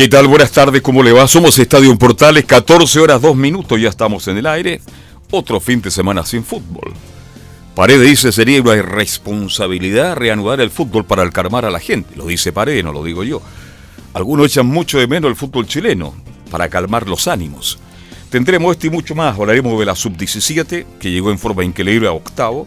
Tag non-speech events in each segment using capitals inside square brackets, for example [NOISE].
¿Qué tal? Buenas tardes, ¿cómo le va? Somos Estadio Portales, 14 horas 2 minutos, ya estamos en el aire. Otro fin de semana sin fútbol. Paredes dice sería una irresponsabilidad reanudar el fútbol para calmar a la gente. Lo dice Paredes, no lo digo yo. Algunos echan mucho de menos el fútbol chileno para calmar los ánimos. Tendremos esto y mucho más. Hablaremos de la sub-17, que llegó en forma increíble a octavo.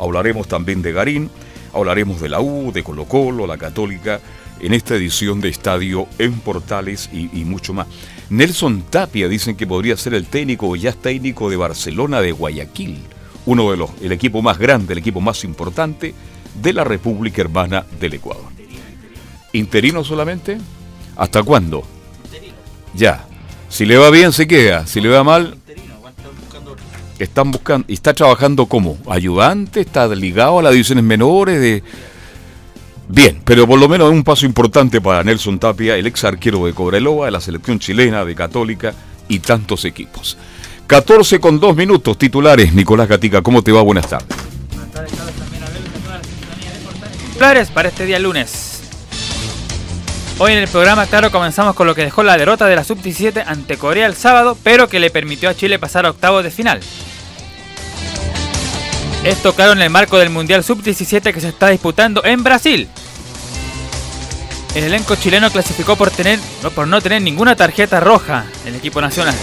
Hablaremos también de Garín. Hablaremos de la U, de Colo Colo, la Católica en esta edición de Estadio en Portales y, mucho más. Nelson Tapia dicen que podría ser el técnico o ya técnico de Barcelona de Guayaquil, uno de los, el equipo más grande, el equipo más importante de la República Hermana del Ecuador. ¿Interino solamente? ¿Hasta cuándo? Ya. Si le va bien se queda, si le va mal están buscando y está trabajando como ayudante, está ligado a las divisiones menores de Bien, pero por lo menos un paso importante para Nelson Tapia, el ex arquero de Cobreloa, de la selección chilena, de Católica y tantos equipos. 14 con 2 minutos titulares. Nicolás Gatica, ¿cómo te va? Buenas tardes. Buenas tardes, Carlos, también para este día lunes. Hoy en el programa, claro, comenzamos con lo que dejó la derrota de la Sub-17 ante Corea el sábado, pero que le permitió a Chile pasar a octavos de final. Esto claro en el marco del Mundial Sub-17 que se está disputando en Brasil. El elenco chileno clasificó por, tener, por no tener ninguna tarjeta roja en el equipo nacional.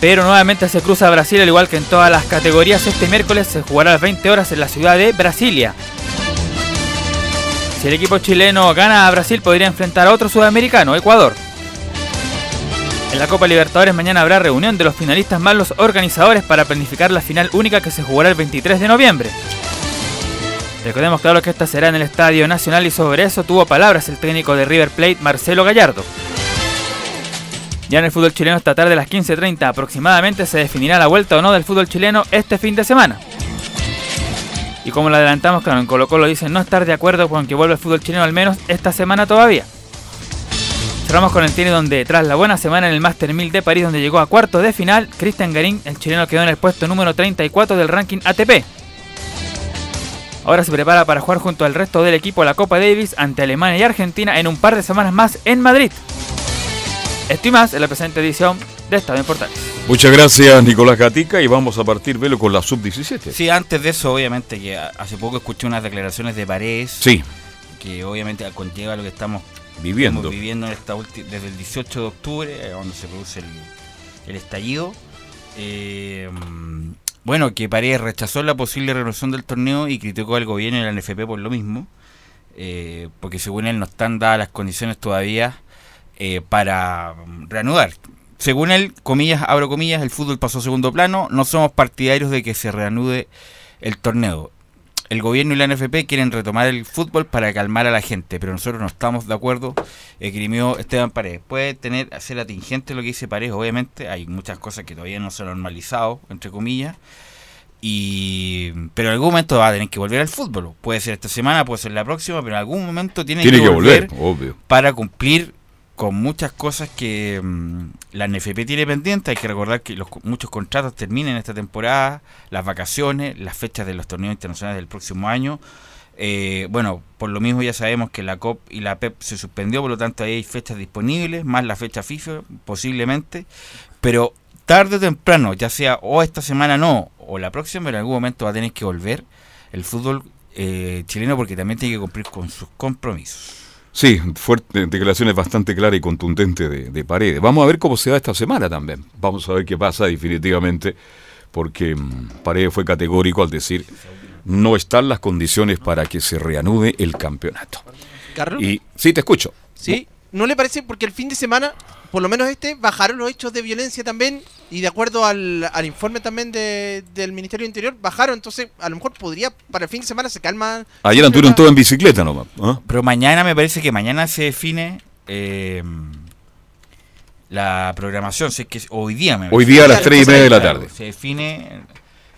Pero nuevamente se cruza Brasil al igual que en todas las categorías. Este miércoles se jugará a las 20 horas en la ciudad de Brasilia. Si el equipo chileno gana a Brasil podría enfrentar a otro sudamericano, Ecuador. En la Copa Libertadores mañana habrá reunión de los finalistas más los organizadores para planificar la final única que se jugará el 23 de noviembre. Recordemos claro que esta será en el Estadio Nacional y sobre eso tuvo palabras el técnico de River Plate, Marcelo Gallardo. Ya en el fútbol chileno esta tarde a las 15.30 aproximadamente se definirá la vuelta o no del fútbol chileno este fin de semana. Y como lo adelantamos, claro, en Colo Colo dicen no estar de acuerdo con que vuelva el fútbol chileno al menos esta semana todavía. Cerramos con el tiene donde tras la buena semana en el Master 1000 de París donde llegó a cuartos de final, Cristian Garín, el chileno quedó en el puesto número 34 del ranking ATP. Ahora se prepara para jugar junto al resto del equipo la Copa Davis ante Alemania y Argentina en un par de semanas más en Madrid. Esto y más en la presente edición de Estado Importante. Muchas gracias Nicolás Gatica y vamos a partir velo con la sub-17. Sí, antes de eso obviamente que hace poco escuché unas declaraciones de Paredes. Sí. Que obviamente conlleva lo que estamos viviendo, viviendo en esta desde el 18 de octubre, eh, donde se produce el, estallido. Eh, bueno, que Paredes rechazó la posible renovación del torneo y criticó al gobierno y la NFP por lo mismo, eh, porque según él no están dadas las condiciones todavía eh, para reanudar. Según él, comillas, abro comillas, el fútbol pasó a segundo plano, no somos partidarios de que se reanude el torneo el gobierno y la NFP quieren retomar el fútbol para calmar a la gente, pero nosotros no estamos de acuerdo, esgrimió Esteban Paredes. Puede tener, ser atingente lo que dice Paredes, obviamente, hay muchas cosas que todavía no se han normalizado, entre comillas, y pero en algún momento va a tener que volver al fútbol. Puede ser esta semana, puede ser la próxima, pero en algún momento tiene, que, volver, obvio. para cumplir con muchas cosas que mm, la NFP tiene pendiente. Hay que recordar que los, muchos contratos terminan esta temporada, las vacaciones, las fechas de los torneos internacionales del próximo año. Eh, bueno, por lo mismo ya sabemos que la COP y la PEP se suspendió, por lo tanto ahí hay fechas disponibles, más la fecha FIFA posiblemente, pero tarde o temprano, ya sea o esta semana no, o la próxima, en algún momento va a tener que volver el fútbol eh, chileno porque también tiene que cumplir con sus compromisos. Sí, fuerte, declaraciones bastante claras y contundentes de, de Paredes. Vamos a ver cómo se da esta semana también. Vamos a ver qué pasa definitivamente, porque mm, Paredes fue categórico al decir no están las condiciones para que se reanude el campeonato. Carlos. Y sí, te escucho. ¿Sí? ¿No le parece? Porque el fin de semana, por lo menos este, bajaron los hechos de violencia también. Y de acuerdo al, al informe también de- del Ministerio del Interior, bajaron. Entonces, a lo mejor podría, para el fin de semana se calma. Ayer anduvieron todos en bicicleta nomás. ¿ah? Pero mañana me parece que mañana se define eh, la programación. Si es que hoy día me Hoy día a las Claro, tres y media de la tarde. Se define,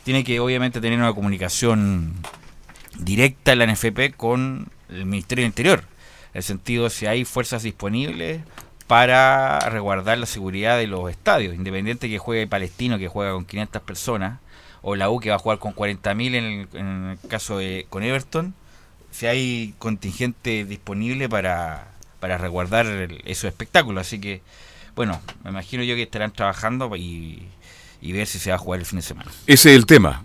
tiene que obviamente tener una comunicación directa la NFP con el Ministerio del Interior. En el sentido de si hay fuerzas disponibles para resguardar la seguridad de los estadios, independiente que juegue Palestino, que juega con 500 personas, o la U que va a jugar con 40.000 en el, en el caso de con Everton, si hay contingente disponible para, para resguardar el- esos espectáculos. Así que, bueno, me imagino yo que estarán trabajando y, y ver si se va a jugar el fin de semana. Ese es el tema.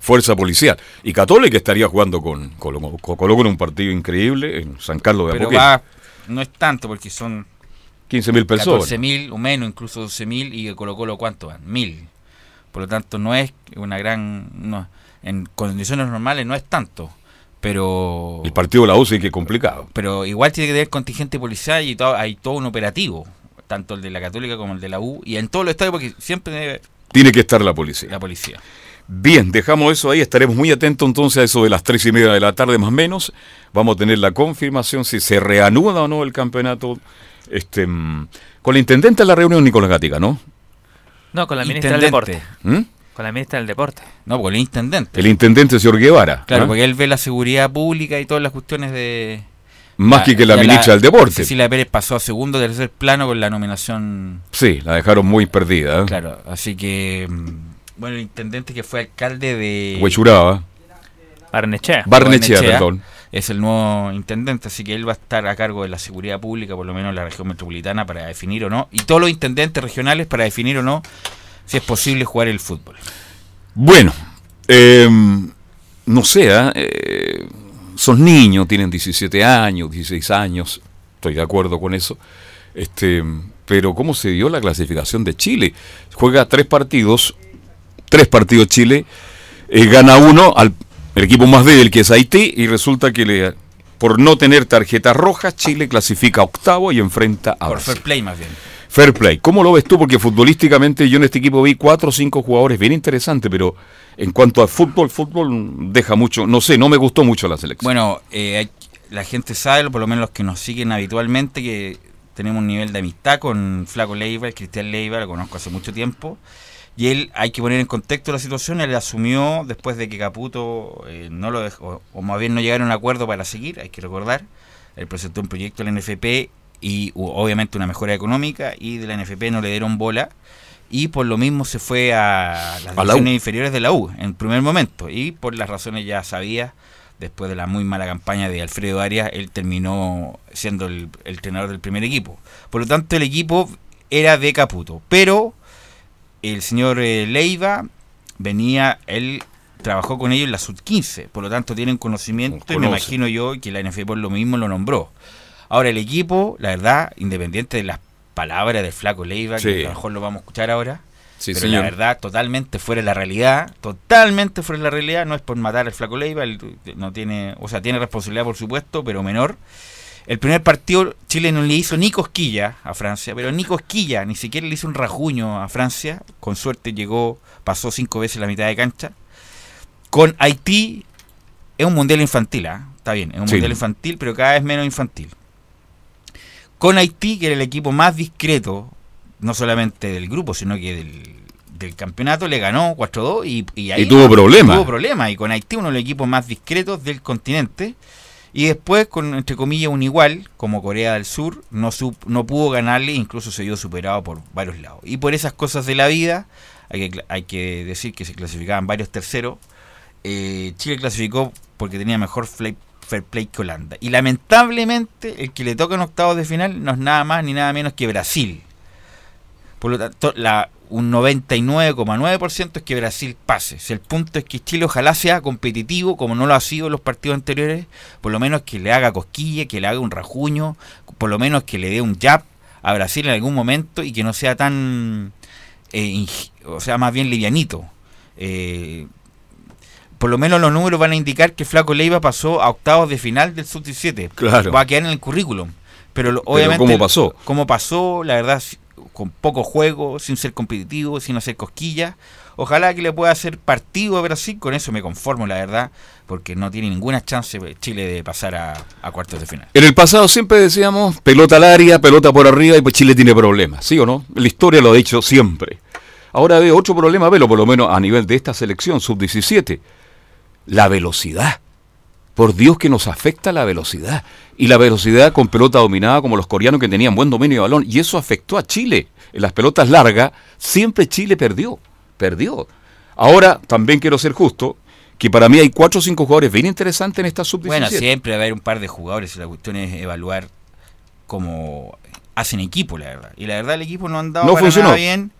Fuerza policial. Y Católica estaría jugando con Colo con Colo en un partido increíble en San Carlos de Pero va, no es tanto porque son 15 mil personas. 14.000 o menos, incluso 12.000 y Colo Colo ¿cuánto van? 1.000. Por lo tanto, no es una gran... No, en condiciones normales no es tanto, pero... El partido de la U sí que es complicado. pero igual tiene que tener contingente policial y todo, hay todo un operativo, tanto el de la Católica como el de la U, y en todos los estadios porque siempre debe Tiene que estar la policía. la policía. Bien, dejamos eso ahí. Estaremos muy atentos entonces a eso de las tres y media de la tarde más o menos. Vamos a tener la confirmación si se reanuda o no el campeonato. Este, mm, con la intendente en la reunión Nicolás Gatica, ¿no? No, con la ministra del. Deporte. ¿Mm? Con la ministra del Deporte. No, porque el intendente. El intendente señor Guevara. claro, ¿ah? porque él ve la seguridad pública y todas las cuestiones de... Más que, que la ministra del Deporte. Cecilia Pérez pasó a segundo, tercer plano con la nominación Sí, la dejaron muy perdida. ¿eh? Claro, así que mm, bueno, el intendente que fue alcalde de Huechuraba. Barnechea. Barnechea, Barnechea. perdón. Es el nuevo intendente, así que él va a estar a cargo de la seguridad pública, por lo menos en la región metropolitana, para definir o no, y todos los intendentes regionales para definir o no si es posible jugar el fútbol. Bueno, eh, no sé, ¿ah? eh, son niños, tienen 17 años, 16 años, estoy de acuerdo con eso. Este, pero ¿cómo se dio la clasificación de Chile? Juega tres partidos, tres partidos Chile, eh, gana uno al el equipo más débil que es Haití y resulta que le, por no tener tarjetas rojas Chile clasifica octavo y enfrenta a Por Brasil. fair play más bien. Fair play. ¿Cómo lo ves tú? Porque futbolísticamente yo en este equipo vi cuatro o cinco jugadores bien interesantes, pero en cuanto a fútbol, fútbol deja mucho. No sé, no me gustó mucho la selección. Bueno, eh, la gente sabe, por lo menos los que nos siguen habitualmente, que tenemos un nivel de amistad con Flaco Leiva, el Cristian Leiva, lo conozco hace mucho tiempo. Y él, hay que poner en contexto la situación, él asumió después de que Caputo eh, no lo dejó, o más bien no llegaron a un acuerdo para seguir, hay que recordar. Él presentó un proyecto a la NFP y obviamente una mejora económica y de la NFP no le dieron bola. Y por lo mismo se fue a las divisiones inferiores de la U en primer momento. Y por las razones ya sabidas, después de la muy mala campaña de Alfredo Arias, él terminó siendo el, el entrenador del primer equipo. Por lo tanto, el equipo era de Caputo. Pero el señor eh, Leiva venía, él trabajó con ellos en la sub-15. Por lo tanto, tienen conocimiento y me imagino yo que la NFP por lo mismo lo nombró. Ahora, el equipo, la verdad, independiente de las palabras del flaco Leiva, Sí. que a lo mejor lo vamos a escuchar ahora, sí, pero la verdad, totalmente fuera de la realidad, totalmente fuera de la realidad, no es por matar al flaco Leiva, él no tiene, o sea, tiene responsabilidad por supuesto, pero menor. El primer partido Chile no le hizo ni cosquilla a Francia, pero ni cosquilla, ni siquiera le hizo un rajuño a Francia, con suerte llegó, pasó cinco veces la mitad de cancha. Con Haití es un mundial infantil, ¿ah? está bien, es un Sí. mundial infantil, pero cada vez menos infantil. Con Haití, que era el equipo más discreto, no solamente del grupo, sino que del, del campeonato, le ganó 4-2 y, y ahí Y tuvo problemas. Tuvo problemas. Y con Haití, uno de los equipos más discretos del continente. Y después, con entre comillas, un igual, como Corea del Sur, no, sup- no pudo ganarle, incluso se vio superado por varios lados. Y por esas cosas de la vida, hay que, hay que decir que se clasificaban varios terceros. eh, Chile clasificó porque tenía mejor fla- fair play que Holanda. Y lamentablemente, el que le toca en octavos de final no es nada más ni nada menos que Brasil. Por lo tanto, la, un 99,9% es que Brasil pase. Si el punto es que Chile ojalá sea competitivo, como no lo ha sido en los partidos anteriores, por lo menos que le haga cosquilla, que le haga un rajuño, por lo menos que le dé un jab a Brasil en algún momento y que no sea tan, eh, o sea, más bien livianito. Eh, por lo menos los números van a indicar que Flaco Leiva pasó a octavos de final del sub-17. Claro. Va a quedar en el currículum. Pero, obviamente. ¿cómo pasó? ¿Cómo pasó? La verdad, con poco juego, sin ser competitivo, sin hacer cosquillas. Ojalá que le pueda hacer partido a Brasil, con eso me conformo, la verdad, porque no tiene ninguna chance Chile de pasar a, cuartos de final. En el pasado siempre decíamos pelota al área, pelota por arriba y pues Chile tiene problemas, ¿sí o no? La historia lo ha dicho siempre. Ahora veo otro problema, velo por lo menos a nivel de esta selección sub-17, la velocidad. Por Dios que nos afecta la velocidad. Y la velocidad con pelota dominada como los coreanos que tenían buen dominio de balón. Y eso afectó a Chile. En las pelotas largas siempre Chile perdió. Perdió. Ahora también quiero ser justo que para mí hay cuatro o cinco jugadores bien interesantes en esta sub-17. Bueno, siempre va a haber un par de jugadores y la cuestión es evaluar cómo hacen equipo, la verdad. Y la verdad el equipo no ha andado para nada bien.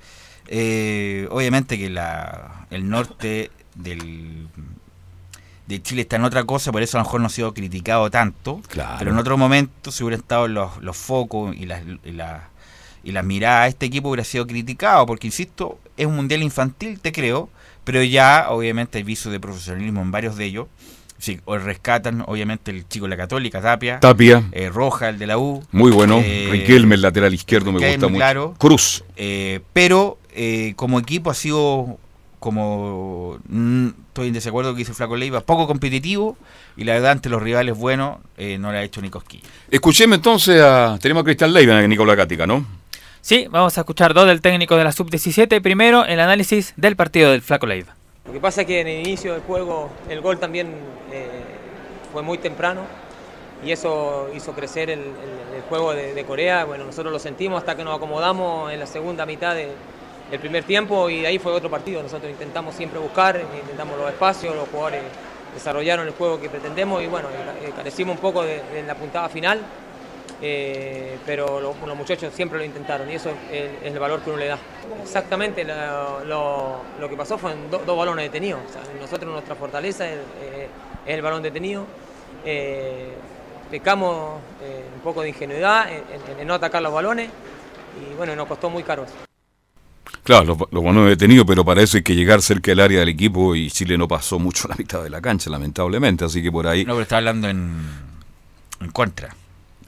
Eh, obviamente que la, el norte del de Chile está en otra cosa, por eso a lo mejor no ha sido criticado tanto. Pero en otro momento, si hubiera estado los, los focos y las, y, la, y las miradas a este equipo, hubiera sido criticado, porque insisto, es un mundial infantil, te creo, pero ya obviamente hay viso de profesionalismo en varios de ellos. Sí, rescatan obviamente el chico de la Católica, Tapia. Tapia. Eh, Roja, el de la U. Muy bueno. Eh, Riquelme, el lateral izquierdo, me gusta mucho. Claro. Cruz. Eh, pero como equipo ha sido como mm, estoy en desacuerdo que dice Flaco Leiva, poco competitivo y la verdad ante los rivales buenos eh, no le ha hecho ni cosquilla. Escucheme entonces a, tenemos a Cristian Leiva, a Nicolás Cática, ¿no? Sí, vamos a escuchar dos del técnico de la sub-17. Primero, el análisis del partido del Flaco Leiva. Lo que pasa es que en el inicio del juego el gol también eh, fue muy temprano y eso hizo crecer el, juego de, de Corea. Bueno, nosotros lo sentimos hasta que nos acomodamos en la segunda mitad de el primer tiempo y ahí fue otro partido. Nosotros intentamos siempre buscar, intentamos los espacios, los jugadores desarrollaron el juego que pretendemos y bueno, eh, carecimos un poco de, la puntada final, eh, pero los, muchachos siempre lo intentaron y eso es el, valor que uno le da. Exactamente lo, que pasó fue en dos balones detenidos. nosotros nuestra fortaleza es, eh, el balón detenido. pecamos un poco de ingenuidad en, no atacar los balones y bueno, nos costó muy caro eso. Claro, los lo buenos detenidos, pero parece que llegar cerca del área del equipo y Chile no pasó mucho la mitad de la cancha, lamentablemente, así que por ahí... No, pero está hablando en, en contra.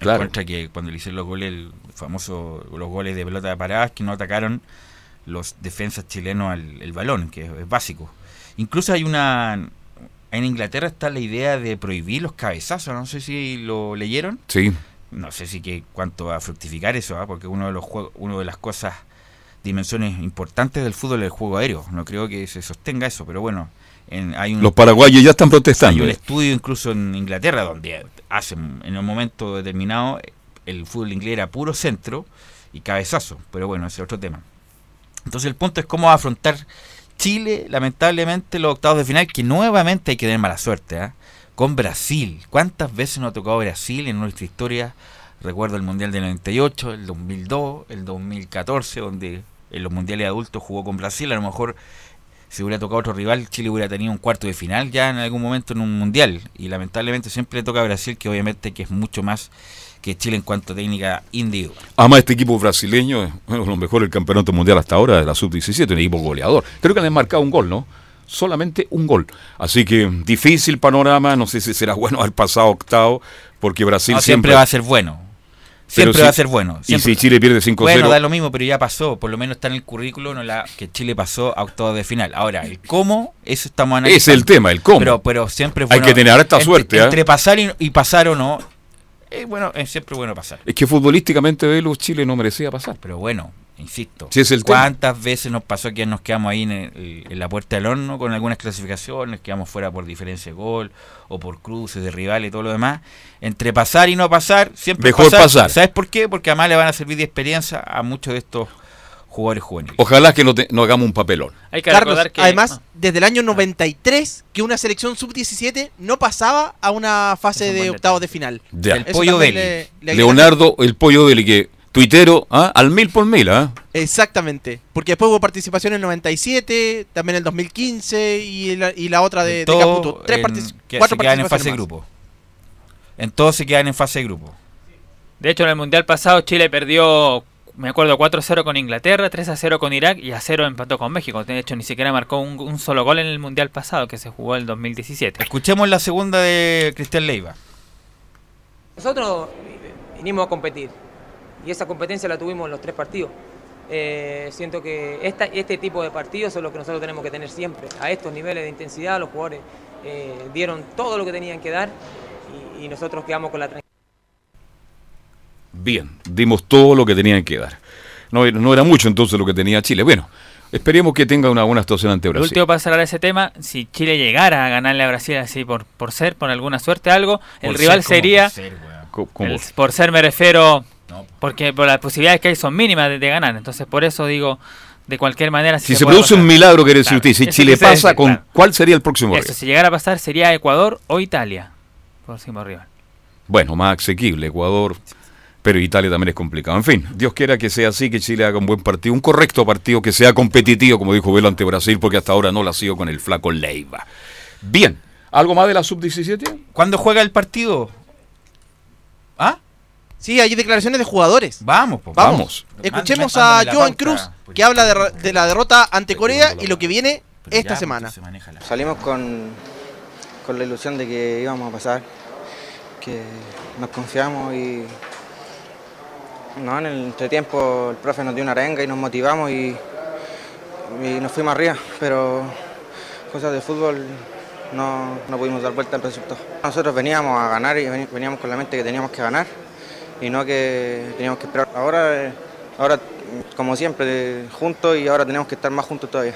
En contra que cuando le hicieron los goles, el famoso, los goles de pelota de paradas, que no atacaron los defensas chilenos al el balón, que es, básico. Incluso hay una... En Inglaterra está la idea de prohibir los cabezazos, no sé si lo leyeron. Sí. No sé si que cuánto va a fructificar eso, ¿ah? porque uno de los juegos, uno de las cosas dimensiones importantes del fútbol el juego aéreo. No creo que se sostenga eso, pero bueno. En, hay un, Los paraguayos ya están protestando. Hay un estudio incluso en Inglaterra donde hacen en un momento determinado el fútbol inglés era puro centro y cabezazo, pero bueno, ese es otro tema. Entonces el punto es cómo afrontar Chile, lamentablemente, los octavos de final, que nuevamente hay que tener mala suerte, ¿ah? con Brasil. ¿Cuántas veces nos ha tocado Brasil en nuestra historia? Recuerdo el Mundial del 98, el 2002, el 2014, donde en los Mundiales adultos jugó con Brasil. A lo mejor si hubiera tocado otro rival, Chile hubiera tenido un cuarto de final ya en algún momento en un Mundial. Y lamentablemente siempre le toca a Brasil, que obviamente que es mucho más que Chile en cuanto a técnica individual. Además, este equipo brasileño es bueno, lo mejor del campeonato mundial hasta ahora de la sub-17, un equipo goleador. Creo que le han marcado un gol, ¿no? Solamente un gol. Así que difícil panorama, no sé si será bueno al pasado octavo, porque Brasil siempre va a ser bueno. Siempre va a ser bueno. y si Chile pierde 5-0. Bueno, da lo mismo, pero ya pasó. Por lo menos está en el currículo no la, que Chile pasó a octavos de final. Ahora, el cómo, eso estamos analizando. Es el tema, el cómo. Pero, pero siempre Hay que tener esta suerte. ¿eh? Entre pasar y, pasar o no, es bueno, es siempre bueno pasar. Es que futbolísticamente Velo Chile no merecía pasar. Pero bueno, insisto, es el ¿cuántas veces nos pasó que nos quedamos ahí en, la puerta del horno con algunas clasificaciones, quedamos fuera por diferencia de gol o por cruces de rivales y todo lo demás? Entre pasar y no pasar, siempre Mejor pasar. ¿Sabes por qué? Porque además le van a servir de experiencia a muchos de estos jugadores juveniles. Ojalá que no, no hagamos un papelón. Hay que Carlos, que, además, ah. desde el año 93 que una selección sub-17 no pasaba a una fase de octavos de final. El Pollo Deli. Leonardo, el Pollo Deli, que tuitero, ¿ah? al mil por mil, ¿ah? Exactamente. Porque después hubo participación en el 97, también en el 2015 y la, y la otra de, de Caputo. Tres en- que cuatro se quedan en participaciones fase de grupo. En todos se quedan en fase de grupo. De hecho, en el Mundial pasado Chile perdió, me acuerdo, 4-0 con Inglaterra, 3-0 con Irak y a 0 empató con México. De hecho, ni siquiera marcó un, un solo gol en el Mundial pasado que se jugó el 2017. Escuchemos la segunda de Cristian Leiva. Nosotros vinimos a competir y esa competencia la tuvimos en los tres partidos. Eh, siento que esta, este tipo de partidos son los que nosotros tenemos que tener siempre. A estos niveles de intensidad los jugadores eh, dieron todo lo que tenían que dar y, y nosotros quedamos con la tranquilidad. Bien, dimos todo lo que tenían que dar. No, era- no era mucho entonces lo que tenía Chile. Bueno, esperemos que tenga una buena actuación ante Lo Brasil. último para cerrar ese tema, si Chile llegara a ganarle a Brasil así por, por ser, por alguna suerte, algo, el Por rival ser sería, ser, el- por ser me refiero, No. porque por las posibilidades que hay son mínimas de, de ganar. Entonces, por eso digo, de cualquier manera... si se produce un milagro, quiere decir Claro, usted, si eso Chile pasa, decir, ¿con claro. cuál sería el próximo Eso, rival? si llegara a pasar, sería Ecuador o Italia, próximo rival. Bueno, más asequible, Ecuador, pero Italia también es complicado. En fin, Dios quiera que sea así, que Chile haga un buen partido, un correcto partido, que sea competitivo, como dijo Velo ante Brasil, porque hasta ahora no lo ha sido con el flaco Leiva. Bien, ¿algo más de la sub-17? ¿Cuándo juega el partido? ¿Ah? Sí, hay declaraciones de jugadores. Vamos, pues. Vamos. Escuchemos a Joan pauta, Cruz, pues. que habla de, ra- de la derrota ante Corea y lo que viene esta ya, semana. se maneja la- Salimos con, con la ilusión de que íbamos a pasar, que nos confiamos y no, en el entretiempo el profe nos dio una arenga y nos motivamos y, y nos fuimos arriba, pero cosas de fútbol no, no pudimos dar vuelta al resultado. Nosotros veníamos a ganar y veníamos con la mente que teníamos que ganar y no que teníamos que esperar. Ahora, ahora como siempre, juntos y ahora tenemos que estar más juntos todavía.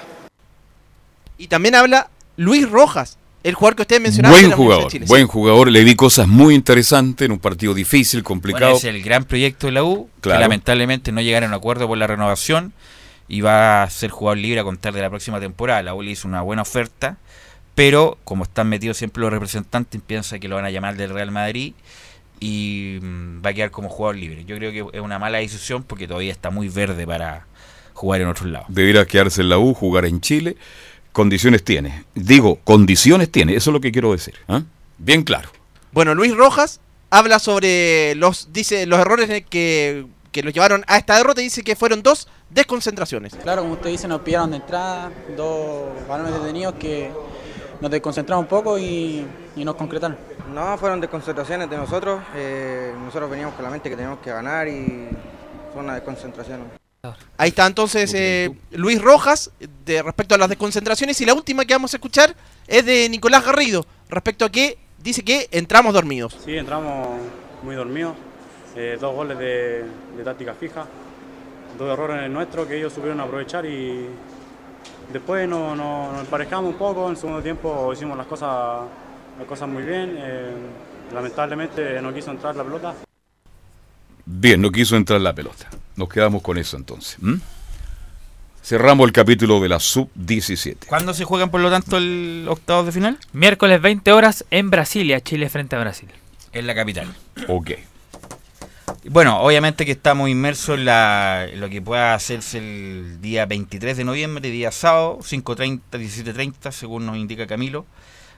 Y también habla Luis Rojas, el jugador que ustedes mencionaban. Buen jugador, Chile. buen jugador. Le vi cosas muy interesantes en un partido difícil, complicado. Bueno, es el gran proyecto de la U, Claro. que lamentablemente no llegaron a un acuerdo por la renovación y va a ser jugador libre a contar de la próxima temporada. La U le hizo una buena oferta, pero como están metidos siempre los representantes, piensa que lo van a llamar del Real Madrid y mm, va a quedar como jugador libre. Yo creo que es una mala decisión porque todavía está muy verde para jugar en otros lados. Debería quedarse en la U, jugar en Chile. Condiciones tiene. Digo, condiciones tiene. Eso es lo que quiero decir. ¿ah? Bien claro. Bueno, Luis Rojas habla sobre los dice los errores que, que los llevaron a esta derrota y dice que fueron dos desconcentraciones. Claro, como usted dice, nos pillaron de entrada, dos balones detenidos que nos desconcentramos un poco y, y nos concretaron. No, fueron desconcentraciones de nosotros. eh, nosotros veníamos con la mente que teníamos que ganar y fue una desconcentración. Ahí está entonces eh, Luis Rojas de respecto a las desconcentraciones y la última que vamos a escuchar es de Nicolás Garrido respecto a que dice que entramos dormidos. Sí, entramos muy dormidos, eh, dos goles de, de táctica fija, dos errores nuestros que ellos supieron aprovechar y después nos, nos- nos emparejamos un poco, en el segundo tiempo hicimos las cosas, las cosas muy bien, eh, lamentablemente no quiso entrar la pelota. Bien, no quiso entrar la pelota. Nos quedamos con eso entonces. Cerramos el capítulo de la sub-17. ¿Cuándo se juegan por lo tanto el octavos de final? Miércoles 20 horas en Brasilia, Chile frente a Brasil. En la capital. Ok. Bueno, obviamente que estamos inmersos en, la- en lo que pueda hacerse el día 23 de noviembre, día sábado, 5.30, 17.30, según nos indica Camilo,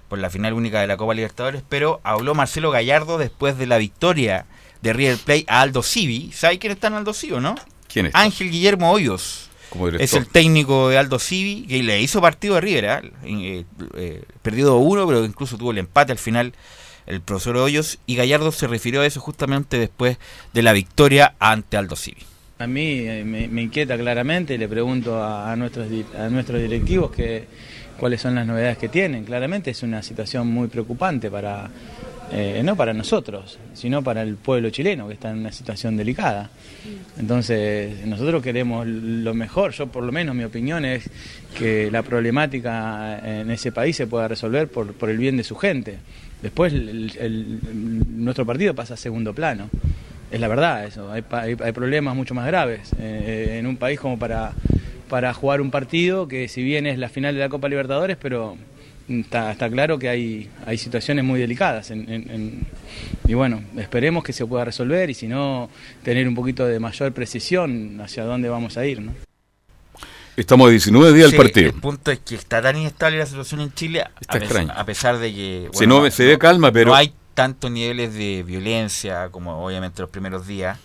por la final única de la Copa Libertadores, pero habló Marcelo Gallardo después de la victoria de River Plate a Aldo Civi. ¿Sabe quién está en Aldo Civi o no? ¿Quién es? Ángel Guillermo Hoyos. Como Es el técnico de Aldo Civi, que le hizo partido a River, ¿ah? Eh, eh, perdió 2-1, pero incluso tuvo el empate al final el profesor Hoyos, y Gallardo se refirió a eso justamente después de la victoria ante Aldo Civi. A mí eh, me, me inquieta claramente, le pregunto a, nuestros, a nuestros directivos que, cuáles son las novedades que tienen. Claramente es una situación muy preocupante para, eh, no para nosotros, sino para el pueblo chileno que está en una situación delicada. Entonces, nosotros queremos lo mejor, yo por lo menos mi opinión es que la problemática en ese país se pueda resolver por, por el bien de su gente. Después el- nuestro partido pasa a segundo plano. Es la verdad eso, hay, hay- hay problemas mucho más graves eh, en un país como para, para jugar un partido que si bien es la final de la Copa Libertadores, pero está, está claro que hay, hay situaciones muy delicadas. en- en- en- y bueno, esperemos que se pueda resolver y si no, tener un poquito de mayor precisión hacia dónde vamos a ir. ¿no? Estamos a 19 días Sí, del partido. El punto es que está tan inestable la situación en Chile, a, Está pes- extraño. a pesar de que Se no- se ve calma, pero- no hay tantos niveles de violencia como obviamente los primeros días,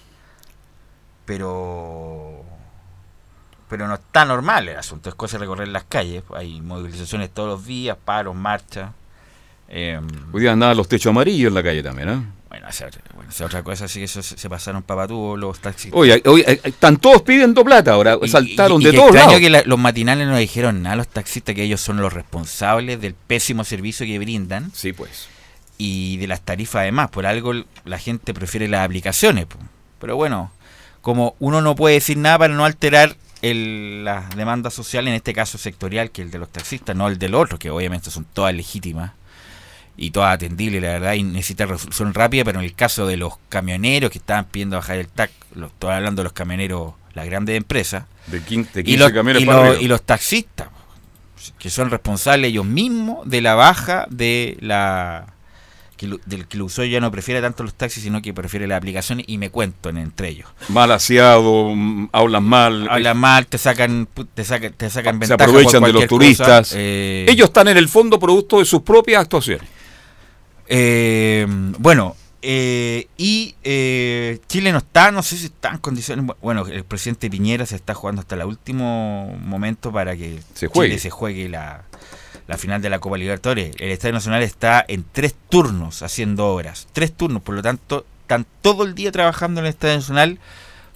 pero pero no está normal el asunto, es cosa de recorrer las calles, hay movilizaciones todos los días, paros, marchas. Eh, Hoy día andaban los techos amarillos en la calle también, ¿eh? bueno, esa, otra- bueno, esa otra cosa, sí que eso se, se pasaron papatúos los taxistas. Oye, oye, están todos pidiendo plata ahora, Y- saltaron y- y de todos lados. que la- los matinales no dijeron nada a los taxistas que ellos son los responsables del pésimo servicio que brindan Sí, pues. y de las tarifas además. Por algo la gente prefiere las aplicaciones. po. Pero bueno, como uno no puede decir nada para no alterar el, la demanda social, en este caso sectorial, que el de los taxistas, no el del otro, que obviamente son todas legítimas y todas atendibles, la verdad, y necesita resolución rápida, pero en el caso de los camioneros que estaban pidiendo bajar el TAC, lo, estoy hablando de los camioneros, las grandes empresas, De 15, de y 15 los, camiones y los- arriba. y los taxistas, que son responsables ellos mismos de la baja de la que lo- del que el usuario ya no prefiere tanto los taxis, sino que prefiere la aplicación y me cuentan entre ellos. Mal aseado, mm, hablan mal. Hablan mal, te sacan, te sacan, te sacan se ventaja aprovechan por de los turistas. eh, Ellos están en el fondo producto de sus propias actuaciones. Eh, bueno, eh, y eh, Chile no está, no sé si está en condiciones. Bueno, el presidente Piñera se está jugando hasta el último momento para que Se juegue. Chile se juegue la, la final de la Copa Libertadores. El Estadio Nacional está en tres turnos haciendo obras. Tres turnos, por lo tanto, están todo el día trabajando en el Estadio Nacional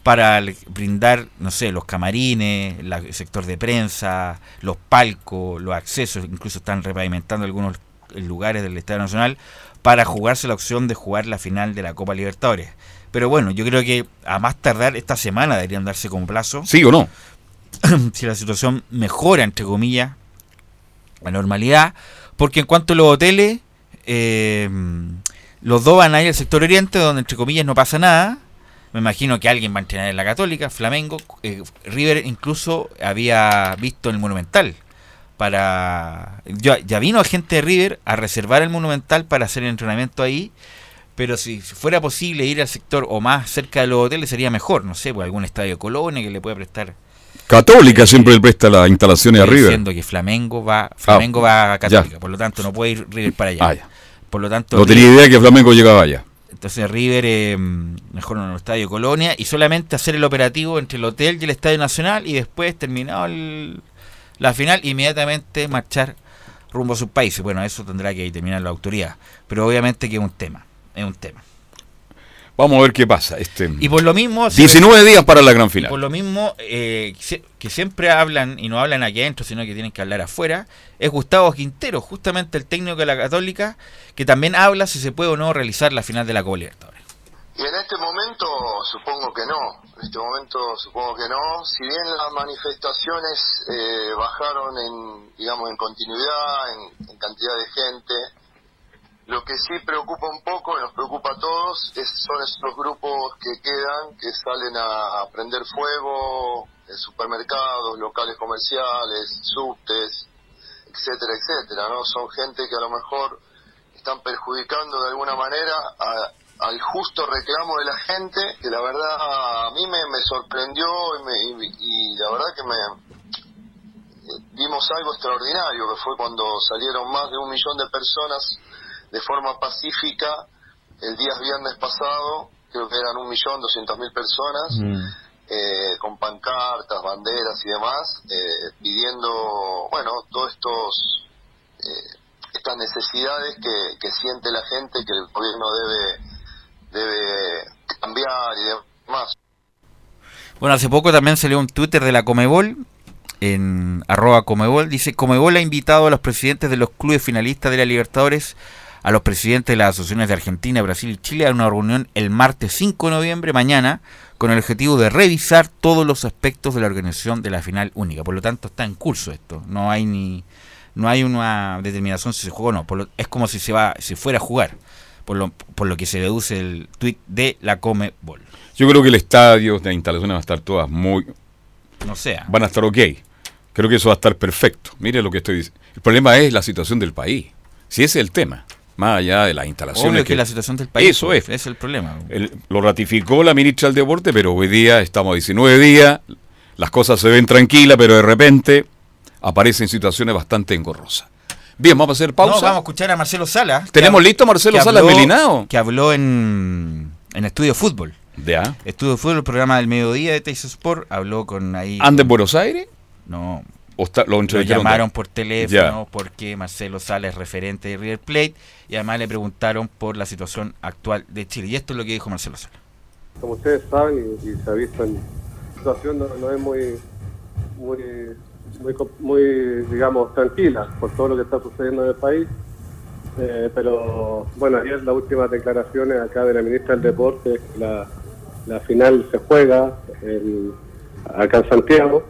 para brindar, no sé, los camarines, la- el sector de prensa, los palcos, los accesos, incluso están repavimentando algunos lugares del Estadio Nacional para jugarse la opción de jugar la final de la Copa Libertadores. Pero bueno, yo creo que a más tardar esta semana deberían darse como plazo ¿Sí o no? [CLEARS THROAT] si la situación mejora, entre comillas, la normalidad, porque en cuanto a los hoteles, eh, los dos van a ir al sector oriente, donde entre comillas no pasa nada. Me imagino que alguien va a entrenar en la Católica, Flamengo, eh, River incluso había visto el Monumental. Para ya, ya vino gente de River a reservar el Monumental para hacer el entrenamiento ahí, pero si fuera posible ir al sector o más cerca de los hoteles sería mejor, no sé, pues algún estadio Colonia que le pueda prestar Católica siempre le presta las instalaciones a Estoy River. diciendo que Flamengo va Flamengo va a Católica, por lo tanto no puede ir River para allá. Ah, ya. Por lo tanto No tenía River- idea que Flamengo llegaba allá. entonces River eh, mejor en el Estadio Colonia y solamente hacer el operativo entre el hotel y el Estadio Nacional y después terminado el- la final inmediatamente marchar rumbo a sus países. Bueno, eso tendrá que determinar la autoridad, pero obviamente que es un tema, es un tema. Vamos a ver qué pasa. Este, Y por lo mismo se- 19 días para la gran final. por lo mismo, eh, que siempre hablan, y no hablan aquí adentro, sino que tienen que hablar afuera, es Gustavo Quintero, justamente el técnico de la Católica, que también habla si se puede o no realizar la final de la Copa Libertadores. Y en este momento supongo que no, en este momento supongo que no, si bien las manifestaciones eh, bajaron en, digamos, en continuidad, en, cantidad de gente, lo que sí preocupa un poco, nos preocupa a todos, es, son esos grupos que quedan, que salen a prender fuego en supermercados, locales comerciales, subtes, etcétera, etcétera, ¿no? Son gente que a lo mejor están perjudicando de alguna manera a- al justo reclamo de la gente, que la verdad a mí me, me sorprendió y, me- y- y la verdad que me eh, vimos algo extraordinario, que fue cuando salieron más de un millón de personas de forma pacífica el día viernes pasado, creo que eran un millón doscientas mil personas, eh, con pancartas, banderas y demás, eh, pidiendo, bueno, todos estos eh, estas necesidades que, que siente la gente que el gobierno debe debe cambiar y demás. Bueno, hace poco también salió un Twitter de la Comebol, en arroba Comebol, dice, Comebol ha invitado a los presidentes de los clubes finalistas de la Libertadores, a los presidentes de las asociaciones de Argentina, Brasil y Chile a una reunión el martes 5 de noviembre, mañana, con el objetivo de revisar todos los aspectos de la organización de la final única. Por lo tanto, está en curso esto. No hay ni no hay una determinación si se juega o no. Es como si se va si fuera a jugar. Por lo, por lo que se deduce el tweet de la Comebol. Yo creo que el estadio, las instalaciones van a estar todas muy. No sea. Van a estar ok. Creo que eso va a estar perfecto. Mire lo que estoy diciendo. El problema es la situación del país. Si ese es el tema, más allá de las instalaciones. Obvio que, la situación del país Eso es. es el problema. El- lo ratificó la ministra del Deporte, pero hoy día estamos a 19 días, las cosas se ven tranquilas, pero de repente aparecen situaciones bastante engorrosas. Bien, vamos a hacer pausa. No, vamos a escuchar a Marcelo Sala. ¿Tenemos listo a Marcelo Sala habló- Melinao? Que habló en, en Estudio Fútbol. Ya. Estudio Fútbol, el programa del mediodía de Teis Sport. Habló con ahí. ¿Anda en Buenos Aires? No. ¿O está- lo Lo llamaron de- por teléfono Ya. porque Marcelo Sala es referente de River Plate y además le preguntaron por la situación actual de Chile. Y esto es lo que dijo Marcelo Sala. como ustedes saben y, y se ha visto en la situación no, no es muy muy muy muy digamos tranquila por todo lo que está sucediendo en el país. Eh, pero bueno ayer las últimas declaraciones acá de la ministra del deporte la, la final se juega en- acá en Santiago.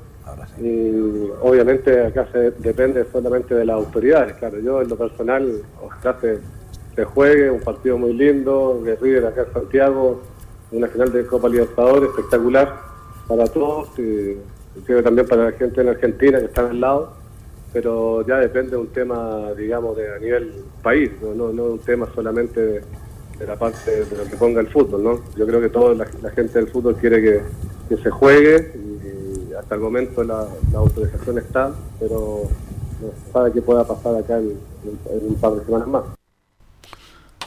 Y obviamente acá se depende solamente de las autoridades claro. Yo en lo personal ojalá se, se juegue un partido muy lindo de River acá en Santiago una final de Copa Libertadores espectacular para todos y que también para la gente en Argentina que están al lado pero ya depende de un tema digamos de a nivel país no no, no un tema solamente de, la parte de lo que ponga el fútbol no yo creo que toda la, gente del fútbol quiere que, se juegue y hasta el momento la, autorización está pero no se sabe qué pueda pasar acá en- en un par de semanas más.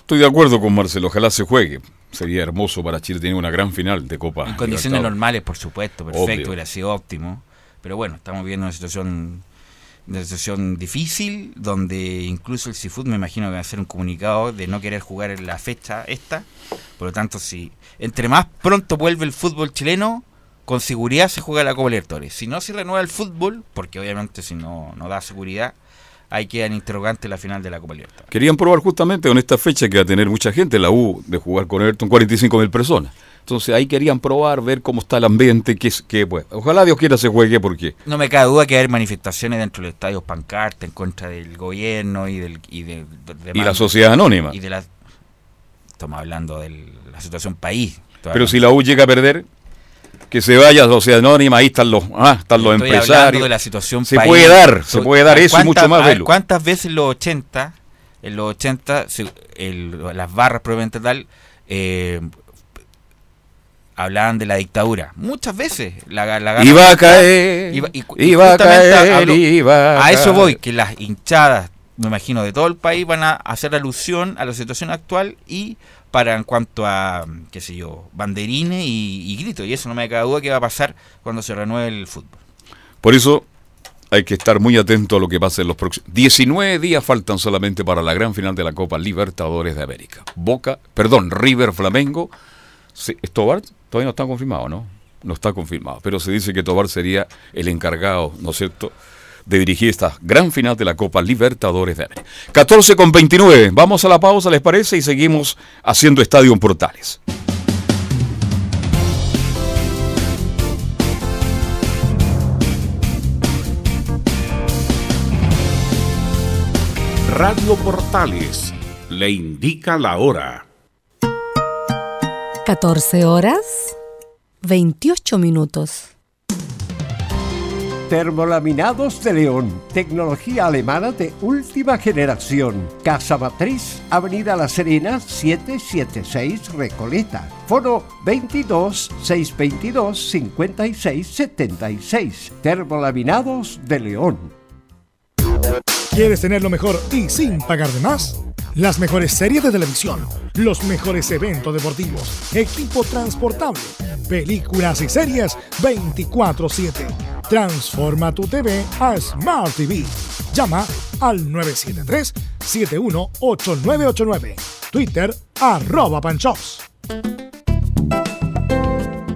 Estoy de acuerdo con Marcelo, ojalá se juegue. Sería hermoso para Chile tener una gran final de Copa. En condiciones normales, por supuesto, perfecto, Obvio. hubiera sido óptimo. Pero bueno, estamos viendo una situación una situación difícil donde incluso el Seafood me imagino que va a hacer un comunicado de no querer jugar en la fecha esta. Por lo tanto, si entre más pronto vuelve el fútbol chileno, con seguridad se juega la Copa Libertadores. Si no se renueva el fútbol, porque obviamente si no, no da seguridad, ahí queda en interrogante la final de la Copa Libertadores. Querían probar justamente con esta fecha que va a tener mucha gente, la U, de jugar con Everton 45 mil personas. Entonces ahí querían probar, ver cómo está el ambiente, que, que pues, ojalá Dios quiera se juegue porque No me cabe duda que haber manifestaciones dentro de los estadios pancarta en contra del gobierno y del y de, de- Y la sociedad anónima. y de la estamos hablando de la situación país Pero si la U llega a perder, que se vaya a sociedad anónima, ahí están los, ah, están los Estoy empresarios. de la situación se país. puede dar, se puede dar eso y ¿cuántas- mucho más, ver. ¿Cuántas veces en los 80, en los 80, se- el- las barras propiamente tal, eh, hablaban de la dictadura? Muchas veces. La, la Iba a caer, Iba, y- iba a caer, iba a a eso caer. voy, que las hinchadas, me imagino, de todo el país van a hacer alusión a la situación actual y para en cuanto a, qué sé yo, banderines y, y gritos. Y eso no me cabe duda que va a pasar cuando se renueve el fútbol. Por eso hay que estar muy atento a lo que pase en los próximos. 19 días faltan solamente para la gran final de la Copa Libertadores de América. Boca, perdón, River Flamengo. Tobar todavía no está confirmado, ¿no? No está confirmado, pero se dice que Tobar sería el encargado, ¿no es cierto?, de dirigir esta gran final de la Copa Libertadores de América. 14 con 29. Vamos a la pausa, ¿les parece? Y seguimos haciendo Estadio en Portales. Radio Portales le indica la hora. 14 horas 28 minutos. Termolaminados de León, tecnología alemana de última generación. Casa Matriz, Avenida La Serena, 776 Recoleta. Foro 22 622 56 76. Termolaminados de León. ¿Quieres tener lo mejor y sin pagar de más? Las mejores series de televisión, los mejores eventos deportivos, equipo transportable, películas y series 24/7. Transforma tu TV a Smart TV. Llama al 973-718989. Twitter arroba panchops.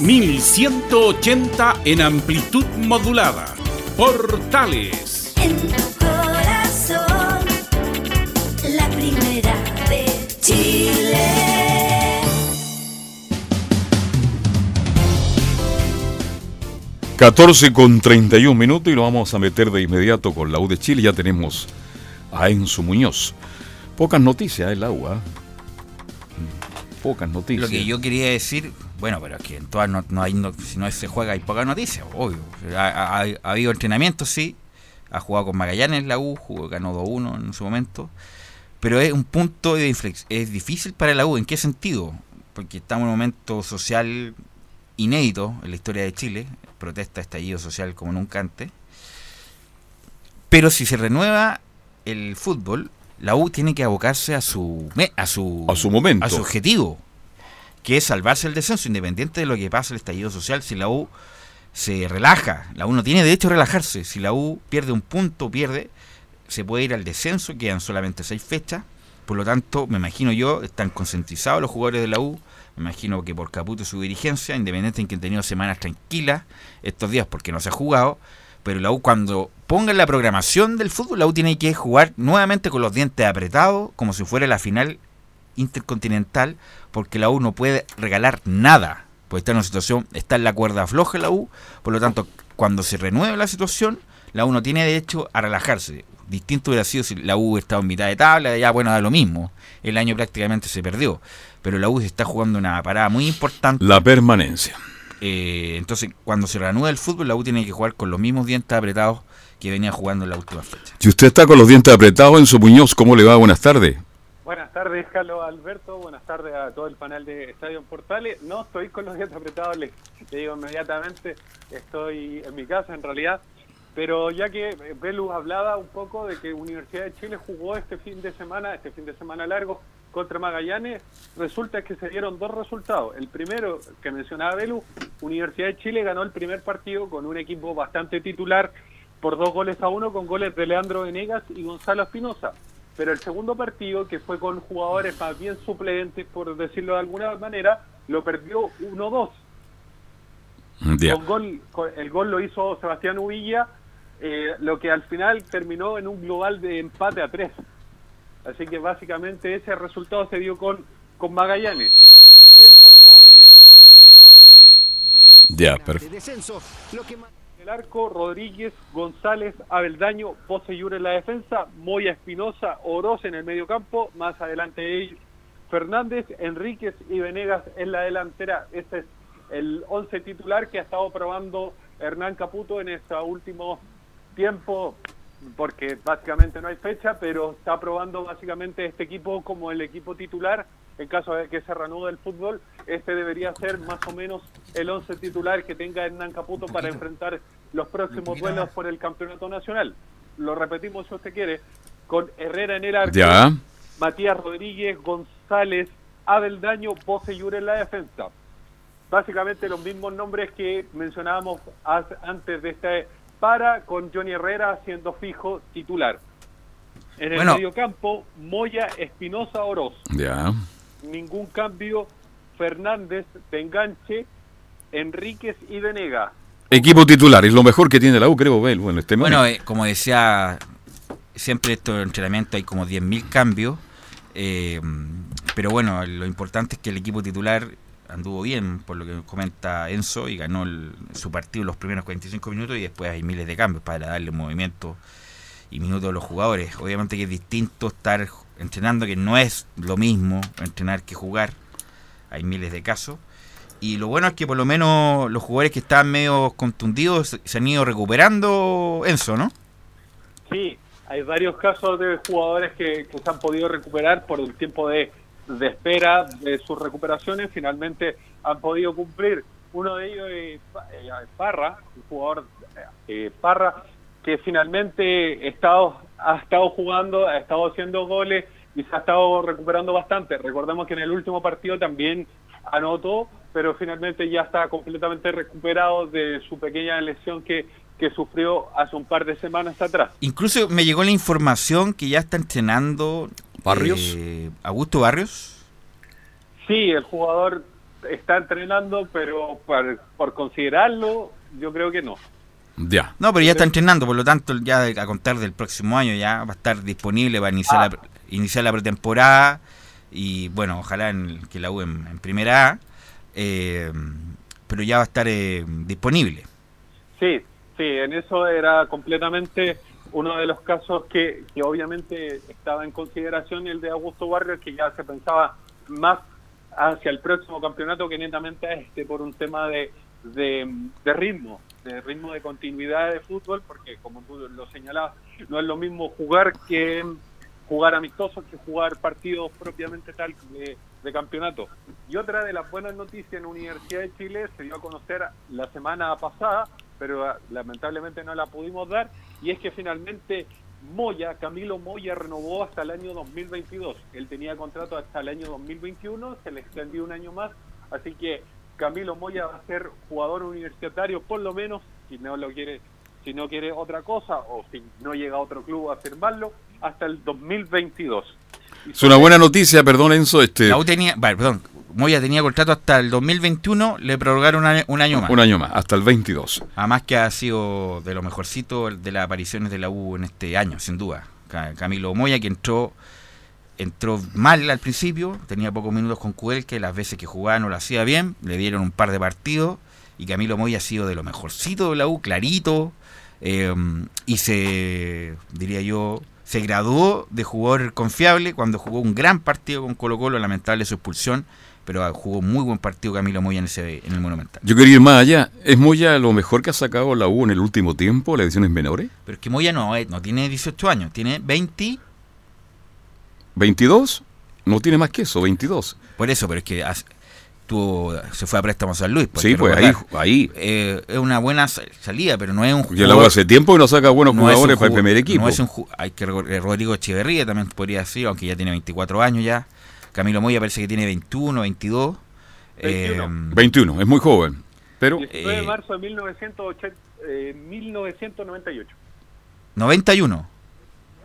1180 en amplitud modulada. Portales. En tu corazón. La primera de Chile. 14 con 31 minutos y lo vamos a meter de inmediato con la U de Chile. Ya tenemos a Enzo Muñoz. Pocas noticias el agua. Pocas noticias. Lo que yo quería decir, bueno, pero es que en todas no, no hay, no- si no se juega hay pocas noticias, obvio. Ha, ha- ha habido entrenamiento, sí. Ha jugado con Magallanes la U, jugó, ganó 2-1 en su momento. Pero es un punto de inflexión. Es difícil para la U, ¿en qué sentido? Porque estamos en un momento social inédito en la historia de Chile. Protesta, estallido social como nunca antes. Pero si se renueva el fútbol, la U tiene que abocarse a su a su A su momento. a su objetivo, que es salvarse el descenso, independiente de lo que pase el estallido social. Si la U se relaja, la U no tiene derecho a relajarse. Si la U pierde un punto, pierde, se puede ir al descenso, quedan solamente seis fechas. Por lo tanto, me imagino yo, están concientizados los jugadores de la U. Me imagino que por Caputo y su dirigencia, independiente en que han tenido semanas tranquilas estos días porque no se ha jugado. Pero la U, cuando ponga la programación del fútbol, la U tiene que jugar nuevamente con los dientes apretados, como si fuera la final intercontinental, porque la U no puede regalar nada. Porque está en una situación, está en la cuerda floja la U, por lo tanto, cuando se renueve la situación, la U no tiene derecho a relajarse. Distinto hubiera sido si la U estaba en mitad de tabla, ya bueno, da lo mismo. El año prácticamente se perdió. Pero la U está jugando una parada muy importante. La permanencia. Eh, entonces, cuando se reanuda el fútbol, la U tiene que jugar con los mismos dientes apretados que venía jugando en la última fecha. Si usted está con los dientes apretados, Enzo Muñoz, ¿cómo le va? Buenas tardes. Buenas tardes, Carlos Alberto. Buenas tardes a todo el panel de Estadio en Portales. No estoy con los dientes apretados, le, le digo inmediatamente. Estoy en mi casa, en realidad. Pero ya que eh, Belu hablaba un poco de que Universidad de Chile jugó este fin de semana, este fin de semana largo, contra Magallanes, resulta que se dieron dos resultados. El primero que mencionaba Belu, Universidad de Chile ganó el primer partido con un equipo bastante titular por dos goles a uno, con goles de Leandro Venegas y Gonzalo Espinosa. Pero el segundo partido, que fue con jugadores más bien suplentes, por decirlo de alguna manera, lo perdió 1-2. Ya. Con gol, el gol lo hizo Sebastián Uvilla, eh, lo que al final terminó en un global de empate a tres. Así que básicamente ese resultado se dio con, con Magallanes. ¿Quién formó en el Ya, perfecto. descenso? Lo que el arco, Rodríguez, González, Abeldaño, Poseyur en la defensa, Moya Espinosa, Oroz en el medio campo, más adelante ellos, Fernández, Enríquez y Venegas en la delantera. Este es el 11 titular que ha estado probando Hernán Caputo en este último tiempo, porque básicamente no hay fecha, pero está probando básicamente este equipo como el equipo titular. En caso de que se reanude el fútbol, este debería ser más o menos el 11 titular que tenga Hernán Caputo para enfrentar los próximos duelos por el campeonato nacional. Lo repetimos si usted quiere, con Herrera en el arco, Ya. Matías Rodríguez, González, Abel Daño, Poseyur en la defensa. Básicamente los mismos nombres que mencionábamos antes de este para, con Johnny Herrera siendo fijo titular. En el Bueno. medio campo, Moya, Espinosa, Oroz. Ya. Ningún cambio, Fernández de enganche, Enríquez y Venega. Equipo titular, es lo mejor que tiene la U, creo, Bel, bueno, este Bueno, eh, como decía, siempre estos entrenamientos hay como 10.000 cambios. eh, pero bueno, lo importante es que el equipo titular anduvo bien, por lo que comenta Enzo, y ganó el- su partido los primeros 45 minutos y después hay miles de cambios para darle movimiento y minutos a los jugadores. Obviamente que es distinto estar entrenando, que no es lo mismo entrenar que jugar. Hay miles de casos. Y lo bueno es que por lo menos los jugadores que estaban medio contundidos se- han ido recuperando, Enzo, ¿no? Sí, hay varios casos de jugadores que se han podido recuperar por el tiempo de, de espera de sus recuperaciones. Finalmente han podido cumplir Uno de ellos es eh, Parra, un jugador eh, Parra, que finalmente ha estado jugando, ha estado haciendo goles y se ha estado recuperando bastante. Recordemos que en el último partido también anotó, pero finalmente ya está completamente recuperado de su pequeña lesión que, que sufrió hace un par de semanas atrás. Incluso me llegó la información que ya está entrenando ¿Barrios? eh, Augusto Barrios. Sí, el jugador está entrenando, pero por, por considerarlo, yo creo que no. Ya. No, pero ya está entrenando, por lo tanto, ya a contar del próximo año ya va a estar disponible para iniciar, Ah. la, iniciar la pretemporada y bueno, ojalá en, que la U en, en primera A, eh, pero ya va a estar eh, disponible. Sí, sí, en eso era completamente uno de los casos que, obviamente estaba en consideración el de Augusto Barrios, que ya se pensaba más hacia el próximo campeonato que netamente a este por un tema de, de, ritmo, de ritmo de continuidad de fútbol, porque como tú lo señalabas, no es lo mismo jugar que jugar amistosos que jugar partidos propiamente tal de, de campeonato. Y otra de las buenas noticias en Universidad de Chile se dio a conocer la semana pasada, pero lamentablemente no la pudimos dar, y es que finalmente Moya, Camilo Moya renovó hasta el año 2022. Él tenía contrato hasta el año 2021, se le extendió un año más, así que Camilo Moya va a ser jugador universitario por lo menos, si no lo quiere, si no quiere otra cosa o si no llega a otro club a firmarlo, hasta el 2022. Es una buena noticia, perdón Enzo, este, La U tenía, vale, perdón, Moya tenía contrato hasta el 2021, le prorrogaron un año, un año más. un año más, hasta el 22. Además que ha sido de lo mejorcito de las apariciones de la U en este año, sin duda. Ca- Camilo Moya, que entró entró mal al principio, tenía pocos minutos con Cudel, que las veces que jugaba no lo hacía bien, le dieron un par de partidos, y Camilo Moya ha sido de lo mejorcito de la U, clarito, eh, y se, diría yo, se graduó de jugador confiable cuando jugó un gran partido con Colo Colo, lamentable su expulsión, pero jugó muy buen partido Camilo Moya en, ese, en el Monumental. Yo quería ir más allá. ¿Es Moya lo mejor que ha sacado la U en el último tiempo, las ediciones menores? Pero es que Moya no, eh, no tiene 18 años, tiene 20. ¿22? No tiene más que eso, 22. Por eso, pero es que has- tuvo, se fue a préstamo a San Luis. Sí, hay que pues ahí, recordar. ahí. Eh, es una buena sa- salida, pero no es un la U hace tiempo que no saca buenos no jugadores para el primer equipo. No es un hay que Rodrigo Echeverría también podría decir, aunque ya tiene 24 años ya. Camilo Moya parece que tiene 21, 22. Eh, 21, es muy joven. Pero 19 de Eh, marzo de 1980, eh, 1998. 91.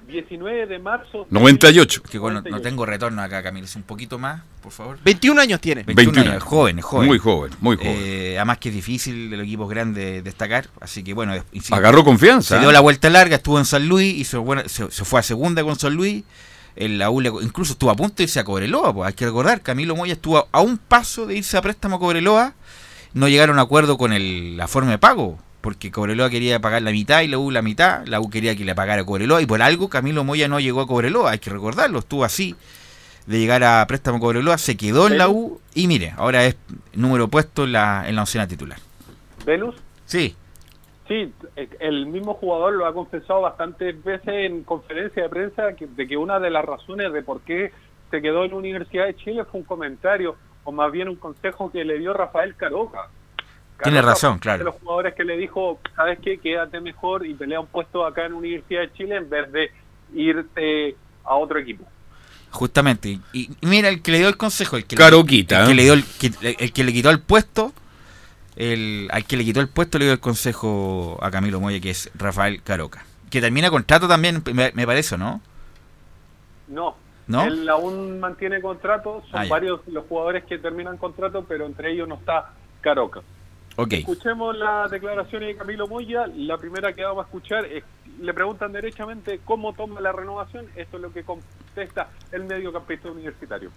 19 de marzo. 98. Que bueno, no tengo retorno acá, Camilo. Es un poquito más, por favor. 21 años tiene. 21, 21. años, es joven, es joven. Muy joven, muy joven. Eh, además que es difícil de los equipos grandes destacar, así que bueno, insisto, Agarró confianza, Se dio ¿eh? la vuelta larga, estuvo en San Luis, hizo, bueno, se, se fue a segunda con San Luis, el, la U le- incluso estuvo a punto de irse a Cobreloa, pues hay que recordar, Camilo Moya estuvo a un paso de irse a préstamo a Cobreloa, no llegaron a acuerdo con el- la forma de pago, porque Cobreloa quería pagar la mitad y la U la mitad, la U quería que le pagara a Cobreloa, y por algo Camilo Moya no llegó a Cobreloa, hay que recordarlo, estuvo así de llegar a préstamo a Cobreloa, se quedó en la U y mire, ahora es número puesto en la, en la oncena titular. ¿Velus? Sí. Sí, eh, el mismo jugador lo ha confesado bastantes veces en conferencia de prensa que- de que una de las razones de por qué se quedó en la Universidad de Chile fue un comentario o más bien un consejo que le dio Rafael Caroca. Tiene Caroca razón, claro. De los jugadores que le dijo, ¿sabes qué? Quédate mejor y pelea un puesto acá en la Universidad de Chile en vez de irte a otro equipo. Justamente. Y, y mira, el que le dio el consejo, el que, Caroquita, le, el que ¿eh? le dio el, el que le quitó el puesto, el, al que le quitó el puesto le dio el consejo a Camilo Moya, que es Rafael Caroca. Que termina contrato también, me, me parece, ¿no? No. ¿No? Él aún mantiene contrato, son Ah, varios los jugadores que terminan contrato, pero entre ellos no está Caroca. Ok. Escuchemos las declaraciones de Camilo Moya. La primera que vamos a escuchar es, le preguntan derechamente cómo toma la renovación. Esto es lo que contesta el mediocampista universitario.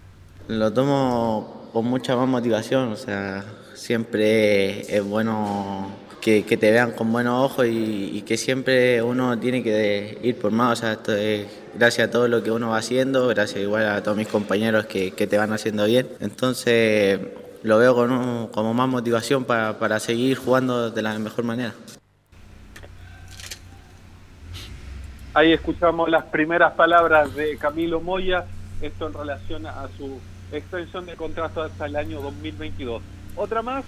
Lo tomo con mucha más motivación, o sea, siempre es bueno que, te vean con buenos ojos y, que siempre uno tiene que ir por más, o sea, esto es gracias a todo lo que uno va haciendo, gracias igual a todos mis compañeros que, te van haciendo bien, entonces lo veo con un- como más motivación para, para seguir jugando de la mejor manera. Ahí escuchamos las primeras palabras de Camilo Moya, esto en relación a su extensión de contrato hasta el año 2022. Otra más,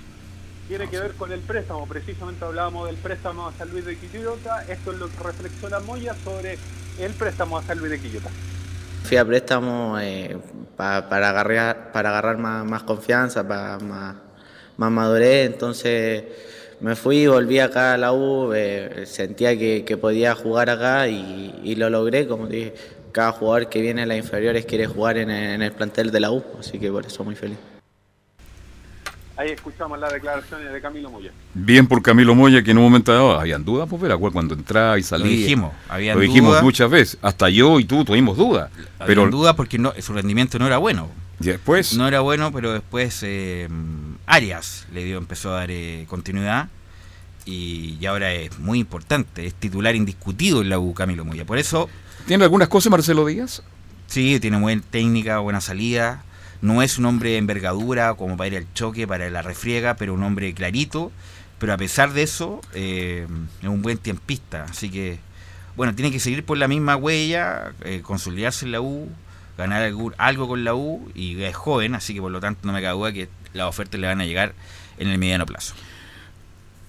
tiene que ver con el préstamo. Precisamente hablábamos del préstamo a San Luis de Quillota. Esto es lo que reflexiona Moya sobre el préstamo a San Luis de Quillota. Fui a préstamo eh, pa- para agarrar, para agarrar más, más confianza, para más, más madurez. Entonces me fui, volví acá a la U, eh, sentía que, que podía jugar acá y, y lo logré. Como dije, cada jugador que viene a las inferiores quiere jugar en el plantel de la U, así que por eso muy feliz. Ahí escuchamos las declaraciones de Camilo Moya. Bien por Camilo Moya, que en un momento dado habían dudas, pues, Vera, cuando entraba y salía. Lo dijimos, habían Lo dijimos dudas. muchas veces. Hasta yo y tú tuvimos dudas. Pero Pero duda porque no, su rendimiento no era bueno. y después, No era bueno, pero después eh, Arias le dio, empezó a dar eh, continuidad y, y ahora es muy importante, es titular indiscutido en la U Camilo Moya. Por eso, ¿tiene algunas cosas Marcelo Díaz? sí, tiene buena técnica, buena salida. No es un hombre de envergadura como para ir al choque, para la refriega, pero un hombre clarito. Pero a pesar de eso, eh, es un buen tiempista. Así que, bueno, tiene que seguir por la misma huella, eh, consolidarse en la U, ganar algo con la U y es joven, así que por lo tanto no me cabe duda que las ofertas le van a llegar en el mediano plazo.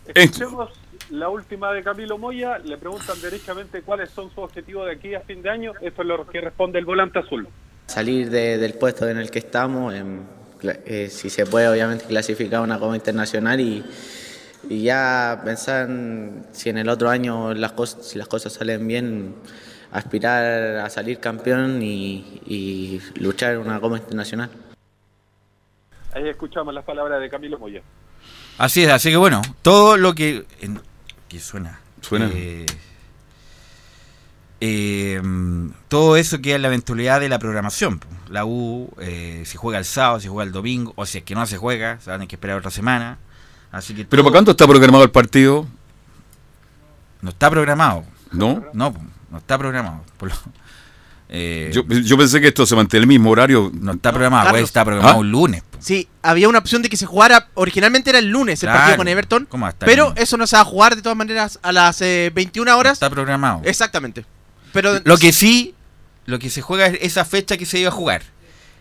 Escuchemos la última de Camilo Moya. Le preguntan derechamente cuáles son sus objetivos de aquí a fin de año. Esto es lo que responde el volante azul. Salir de- del puesto en el que estamos, eh, si se puede obviamente clasificar a una Copa Internacional y, y ya pensar en si en el otro año las cosas, si las cosas salen bien, aspirar a salir campeón y, y luchar en una Copa Internacional. Ahí escuchamos las palabras de Camilo Moya. Así es, así que bueno, todo lo que... en- que suena? Suena. Eh, eh, todo eso queda en la eventualidad de la programación. La U, eh, si juega el sábado, si juega el domingo, o si es que no se juega, se van a que esperar otra semana. Así que ¿Pero todo- para cuánto está programado el partido? No está programado. ¿No? No, no está programado. Por lo- eh, Yo, yo pensé que esto se mantiene el mismo horario. no está programado, Carlos. está programado ¿Ah? un lunes. po. Sí, había una opción de que se jugara, originalmente era el lunes el partido con Everton, ¿Cómo va a estar pero eso no se va a jugar de todas maneras a las eh, 21 horas. Está programado. Exactamente. Pero Lo que sí, lo que se juega es esa fecha que se iba a jugar.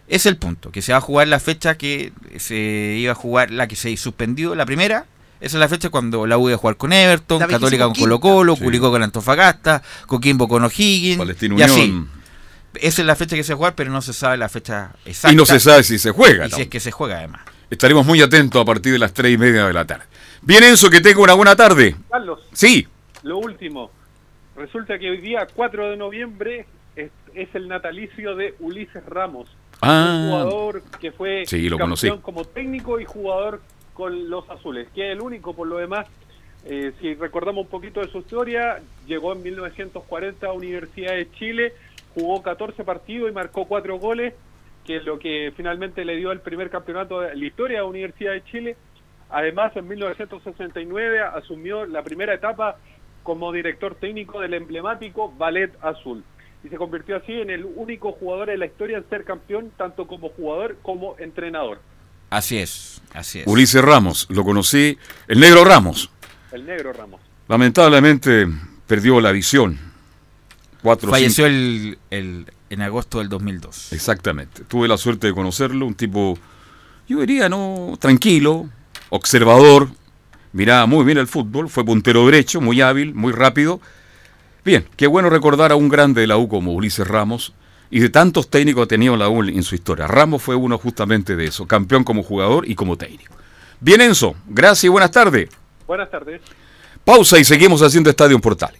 Es el punto, que se va a jugar la fecha que se iba a jugar, la que se suspendió, la primera. Esa es la fecha cuando la U iba a jugar con Everton, La Católica con 25ª. Colo Colo, Sí. Curicó con Antofagasta, Coquimbo con O'Higgins. Palestino y así. Esa es la fecha que se va a jugar, pero no se sabe la fecha exacta. Y no se sabe si se juega. Y si es que se juega además. Estaremos muy atentos a partir de las tres y media de la tarde. Bien, Enzo, que tenga una buena tarde. Carlos, Sí. lo último. Resulta que hoy día, 4 de noviembre, es, es el natalicio de Ulises Ramos. Ah. Un jugador que fue Sí, lo campeón conocí. como técnico y jugador con los azules, que es el único por lo demás. eh, si recordamos un poquito de su historia, llegó en 1940 a Universidad de Chile, jugó 14 partidos y marcó 4 goles, que es lo que finalmente le dio el primer campeonato de la historia de Universidad de Chile. Además, en 1969 asumió la primera etapa como director técnico del emblemático Ballet Azul y se convirtió así en el único jugador en la historia en ser campeón tanto como jugador como entrenador. Así es, así es. Ulises Ramos, lo conocí. El negro Ramos. El negro Ramos. Lamentablemente perdió la visión. Cuatro, Falleció el, el- en agosto del 2002. Exactamente. Tuve la suerte de conocerlo, un tipo, yo diría, no, tranquilo, observador, miraba muy bien el fútbol, fue puntero derecho, muy hábil, muy rápido. Bien, qué bueno recordar a un grande de la U como Ulises Ramos y de tantos técnicos que ha tenido la U en su historia. Ramos fue uno justamente de eso, campeón como jugador y como técnico. Bien, Enzo, gracias y buenas tardes. Buenas tardes. Pausa y seguimos haciendo Estadio Portales.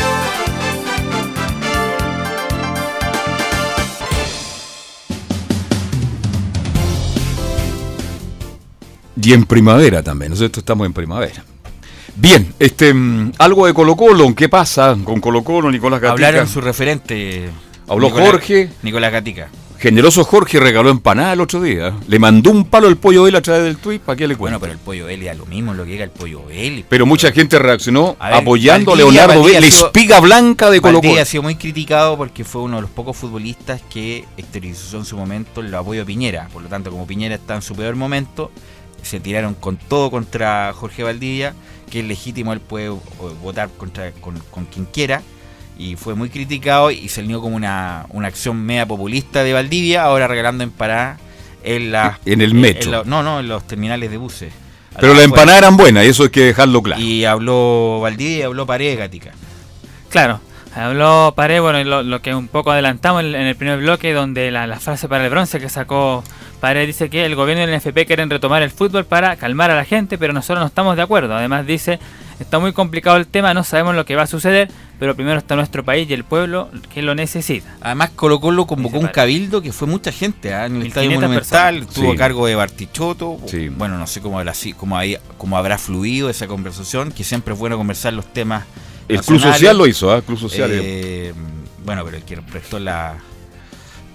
Y en primavera también, nosotros estamos en primavera. Bien, este mm, algo de Colo Colo, ¿qué pasa con Colo Colo, Nicolás Gatica? Hablaron su referente. Habló Nicolás- Jorge. Nicolás Gatica. Generoso Jorge regaló empanada el otro día. Le mandó un palo al pollo él a través del tweet, ¿para qué le cuento? Bueno, pero el pollo Eli a lo mismo lo que llega el pollo Eli. Pero mucha gente reaccionó A ver, apoyando a Leonardo Valdivia B, la espiga blanca de Colo Colo. ha sido muy criticado porque fue uno de los pocos futbolistas que exteriorizó en su momento el apoyo a Piñera. Por lo tanto, como Piñera está en su peor momento, se tiraron con todo contra Jorge Valdivia, que es legítimo, él puede votar contra, con, con quien quiera. Y fue muy criticado y salió como una, una acción media populista de Valdivia, ahora regalando empanadas en la, En el metro. la- no, no, en los terminales de buses. Pero las empanadas eran buenas, y eso hay que dejarlo claro. Y habló Valdivia y habló Paredes Gatica. Claro, habló Pared, bueno, y lo, lo que un poco adelantamos en, en el primer bloque, donde la, la frase para el bronce que sacó Pared dice que el gobierno y el NFP quieren retomar el fútbol para calmar a la gente, pero nosotros no estamos de acuerdo. Además dice, está muy complicado el tema, no sabemos lo que va a suceder, pero primero está nuestro país y el pueblo que lo necesita. Además, Colo Colo convocó un cabildo que fue mucha gente ¿ah? en el Estadio 1500 Monumental. Tuvo Sí. a cargo de Bartichotto. Sí. Bueno, no sé cómo habrá, cómo, hay- cómo habrá fluido esa conversación, que siempre es bueno conversar los temas. El Club. Social lo hizo, ¿ah? Club Social. Eh, bueno, pero el que prestó la,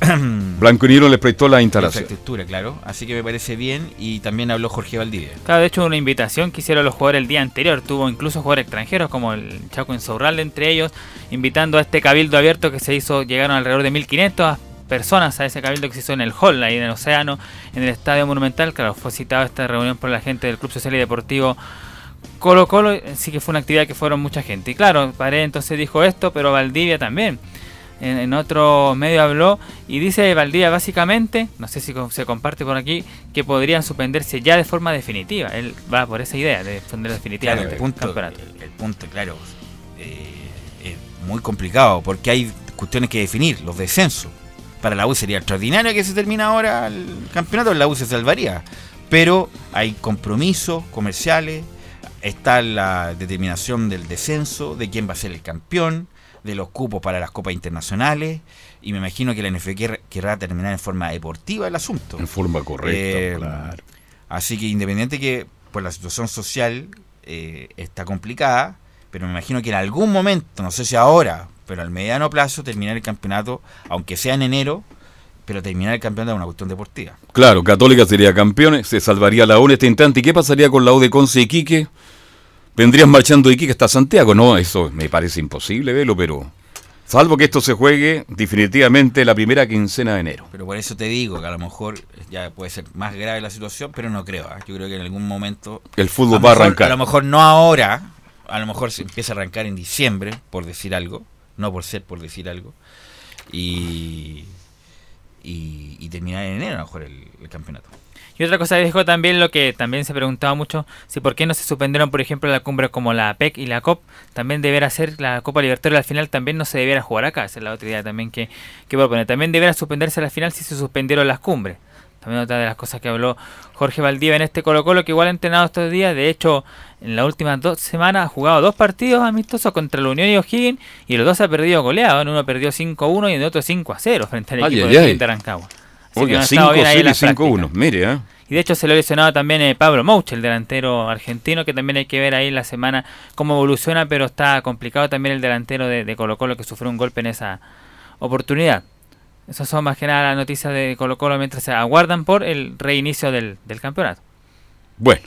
[CLEARS THROAT] Blanco y Negro le prestó la la instalación. infraestructura, claro. Así que me parece bien. Y también habló Jorge Valdivia. Claro, de hecho una invitación que hicieron los jugadores el día anterior, tuvo incluso jugadores extranjeros como el Chaco Insaurralde entre ellos, invitando a este cabildo abierto que se hizo, llegaron alrededor de 1500 personas a ese cabildo que se hizo en el hall, ahí en el océano, en el Estadio Monumental, claro, fue citada esta reunión por la gente del Club Social y Deportivo Colo Colo, sí que fue una actividad que fueron mucha gente. Y claro, Pared entonces dijo esto, pero Valdivia también. En, en otro medio habló y dice Valdivia básicamente, no sé si se comparte por aquí, que podrían suspenderse ya de forma definitiva. Él va por esa idea de suspender Claro, definitivamente el punto, campeonato. el, el punto, claro, eh, es muy complicado porque hay cuestiones que definir, los descensos. Para la U sería extraordinario que se termine ahora el campeonato, la U se salvaría. Pero hay compromisos comerciales, está la determinación del descenso, de quién va a ser el campeón, de los cupos para las copas internacionales, y me imagino que la NFP quer- querrá terminar en forma deportiva el asunto. En forma correcta, Eh, claro. Así que independiente que por la situación social eh, está complicada, pero me imagino que en algún momento, no sé si ahora, pero al mediano plazo, terminar el campeonato, aunque sea en enero, pero terminar el campeonato es una cuestión deportiva. Claro, Católica sería campeón, se salvaría la U en este instante. ¿Y qué pasaría con la U de Conce y? Vendrían marchando de Iquique hasta Santiago. No, eso me parece imposible verlo, pero... Salvo que esto se juegue definitivamente la primera quincena de enero. Pero por eso te digo que a lo mejor ya puede ser más grave la situación, pero no creo. ¿ah? Yo creo que en algún momento... El fútbol va a arrancar. A lo mejor no ahora, a lo mejor se empieza a arrancar en diciembre, por decir algo, no por ser por decir algo, y, y, y terminar en enero a lo mejor el, el campeonato. Y otra cosa dejó también lo que también se preguntaba mucho, si por qué no se suspendieron, por ejemplo, la cumbre como la PEC y la COP, también deberá ser la Copa Libertadores al final, también no se debiera jugar acá, esa es la otra idea también que, que proponer. También deberá suspenderse la final si se suspendieron las cumbres. También otra de las cosas que habló Jorge Valdivia en este Colo Colo, que igual ha entrenado estos días, de hecho, en las últimas dos semanas ha jugado dos partidos amistosos contra la Unión y O'Higgins, y los dos ha perdido goleado, en uno perdió 5-1 y en el otro 5-0 frente al Ay, equipo ay, de ay. Rancagua. Así que Oiga, no ha estado bien ahí en 5-0 y las prácticas. 5-1. Mire, ¿eh? Y de hecho se lo ha lesionado también eh, Pablo Mouch, el delantero argentino, que también hay que ver ahí la semana cómo evoluciona, pero está complicado también el delantero de, de Colo Colo que sufrió un golpe en esa oportunidad. Esas son más que nada las noticias de Colo Colo mientras se aguardan por el reinicio del, del campeonato. Bueno,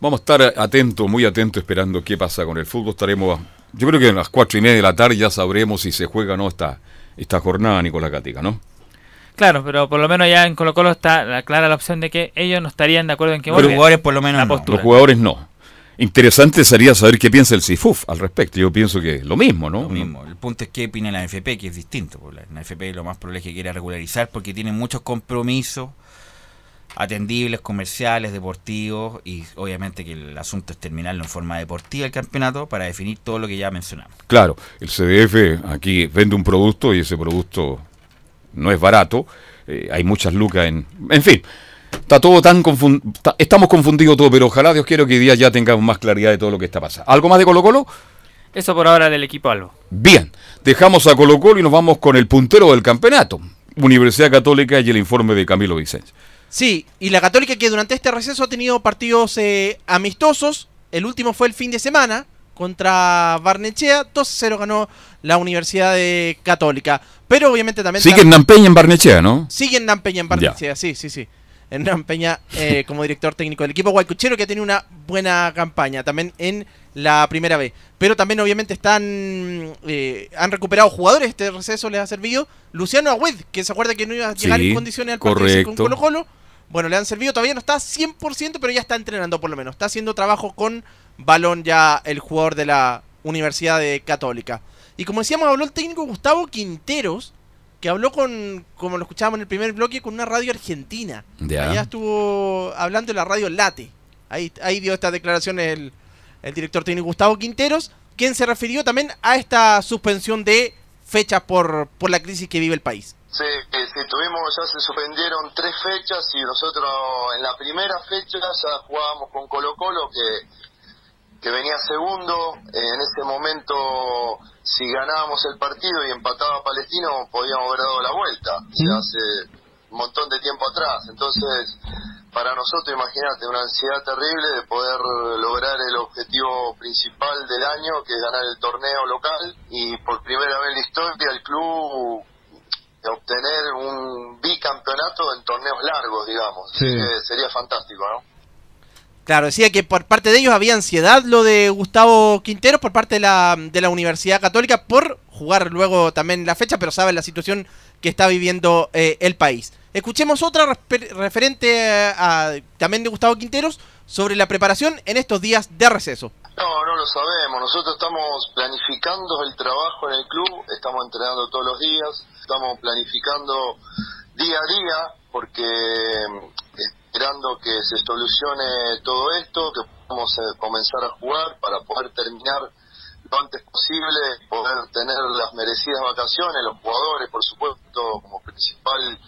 vamos a estar atentos, muy atentos, esperando qué pasa con el fútbol. Estaremos, yo creo que a las cuatro y media de la tarde ya sabremos si se juega o no esta, esta jornada, Nicolás Gatica, ¿no? Claro, pero por lo menos ya en Colo Colo está la, clara la opción de que ellos no estarían de acuerdo en que Los jugadores por lo menos no. Los jugadores no. Interesante sería saber qué piensa el CIFUF al respecto. Yo pienso que lo mismo, ¿no? Lo mismo. El punto es que opina la NFP, que es distinto. pues, La NFP lo más probable es que quiera regularizar porque tiene muchos compromisos atendibles, comerciales, deportivos y obviamente que el asunto es terminarlo en forma deportiva el campeonato para definir todo lo que ya mencionamos. Claro, el CDF aquí vende un producto y ese producto no es barato. eh, hay muchas lucas en... En fin, está todo tan confun- ta- Estamos confundidos todo, pero ojalá Dios quiera que hoy día ya tengamos más claridad de todo lo que está pasando. ¿Algo más de Colo Colo? Eso por ahora del equipo Albo. Bien, dejamos a Colo Colo y nos vamos con el puntero del campeonato. Universidad Católica y el informe de Camilo Vicente. Sí, y la Católica que durante este receso ha tenido partidos eh, amistosos. El último fue el fin de semana contra Barnechea. 2-0 ganó la Universidad de Católica. Pero obviamente también... Sigue en Nampeña en Barnechea, ¿no? Sigue en Nampeña en Barnechea, sí, sí, sí. En Nampeña eh, [LAUGHS] como director técnico del equipo Guaycuchero que ha tenido una buena campaña también en la primera vez. Pero también obviamente están eh, han recuperado jugadores, este receso les ha servido. Luciano Agüed, que se acuerda que no iba a llegar Sí, en condiciones al partido con. Colo Colo. Bueno, le han servido, todavía no está 100%, pero ya está entrenando por lo menos. Está haciendo trabajo con balón ya el jugador de la Universidad de Católica. Y como decíamos, habló el técnico Gustavo Quinteros, que habló con, como lo escuchábamos en el primer bloque, con una radio argentina. Ya. Allá estuvo hablando en la radio Late. Ahí, ahí dio estas declaraciones el, el director técnico Gustavo Quinteros, quien se refirió también a esta suspensión de fechas por, por la crisis que vive el país. Sí, sí, tuvimos, ya se suspendieron tres fechas y nosotros en la primera fecha ya jugábamos con Colo Colo que, que venía segundo, en ese momento si ganábamos el partido y empataba Palestino podíamos haber dado la vuelta, sea, hace un montón de tiempo atrás, entonces para nosotros imagínate una ansiedad terrible de poder lograr el objetivo principal del año que es ganar el torneo local y por primera vez en la historia el club obtener un bicampeonato en torneos largos, digamos. Sí. Que sería fantástico, ¿no? Claro, decía que por parte de ellos había ansiedad lo de Gustavo Quinteros por parte de la, de la Universidad Católica por jugar luego también la fecha, pero saben la situación que está viviendo eh, el país. Escuchemos otra referente a, también de Gustavo Quinteros sobre la preparación en estos días de receso. No, no lo sabemos. Nosotros estamos planificando el trabajo en el club, estamos entrenando todos los días, estamos planificando día a día porque esperando que se solucione todo esto, que podamos eh, comenzar a jugar para poder terminar lo antes posible, poder tener las merecidas vacaciones, los jugadores, por supuesto, como principal,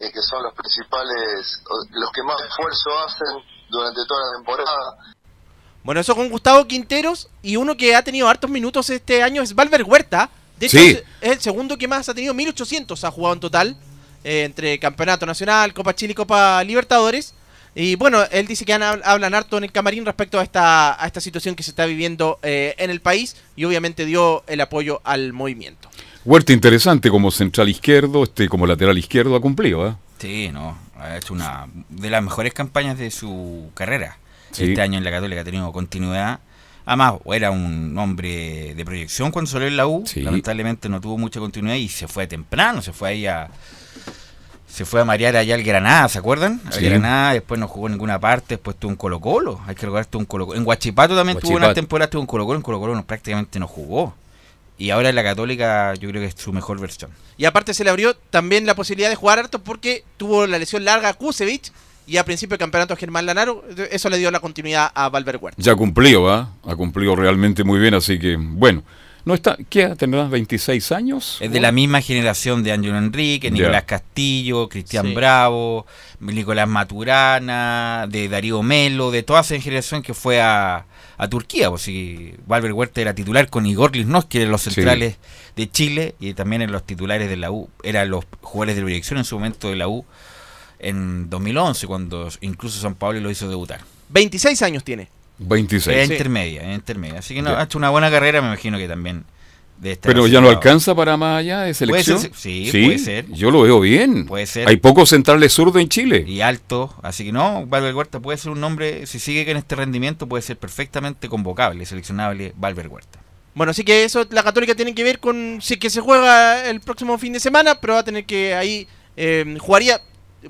eh, que son los principales, los que más esfuerzo hacen durante toda la temporada. Bueno, eso con Gustavo Quinteros y uno que ha tenido hartos minutos este año es Valver Huerta. De hecho, Sí. es es el segundo que más ha tenido, 1800 ha jugado en total, eh, entre Campeonato Nacional, Copa Chile y Copa Libertadores. Y bueno, él dice que han- hablan harto en el camarín respecto a esta, a esta situación que se está viviendo eh, en el país y obviamente dio el apoyo al movimiento. Huerta interesante como central izquierdo, este como lateral izquierdo ha cumplido, ¿eh? Sí, no, ha hecho una de las mejores campañas de su carrera. Sí. Este año en la Católica ha tenido continuidad. Además, era un hombre de proyección cuando salió en la U. Sí. Lamentablemente no tuvo mucha continuidad y se fue temprano, se fue ahí a. Se fue a marear allá al Granada, ¿se acuerdan? Al Sí. Granada, después no jugó en ninguna parte, después tuvo un Colo Colo. Hay que recordar, estuvo un Colo En Huachipato también tuvo una temporada, tuvo un Colo Colo, en Colo Colo no, prácticamente no jugó. Y ahora en la Católica yo creo que es su mejor versión. Y aparte se le abrió también la posibilidad de jugar harto porque tuvo la lesión larga a Kusevich y a principio de campeonato Germán Lanaro, eso le dio la continuidad a Valver Huerta. Ya cumplió, ¿ah? Ha cumplido realmente muy bien, así que, bueno. No está, ¿Qué edad tendrá? ¿26 años? Es de la misma generación de Ángelo Enrique. Nicolás Castillo, Cristian Sí. Bravo, Nicolás Maturana, de Darío Melo, de toda esa generación que fue a, a Turquía. Pues, sí, Valver Huerta era titular con Igor Lisnowski, eran los Sí. centrales de Chile y también en los titulares de la U. Eran los jugadores de la dirección en su momento de la U en 2011, cuando incluso San Pablo lo hizo debutar. 26 años tiene. 26. Era Sí. intermedia, era intermedia. Así que no, ha hecho una buena carrera, me imagino que también estar Pero ya no alcanza para más allá de selección. ser, sí, puede ser. Yo lo veo bien. Puede ser. Hay pocos centrales zurdos en Chile. y alto, así que no, Valver Huerta puede ser un nombre, si sigue con este rendimiento, puede ser perfectamente convocable, seleccionable Valver Huerta. Bueno, así que eso la Católica tiene que ver con si es que se juega el próximo fin de semana, pero va a tener que ahí eh, jugaría,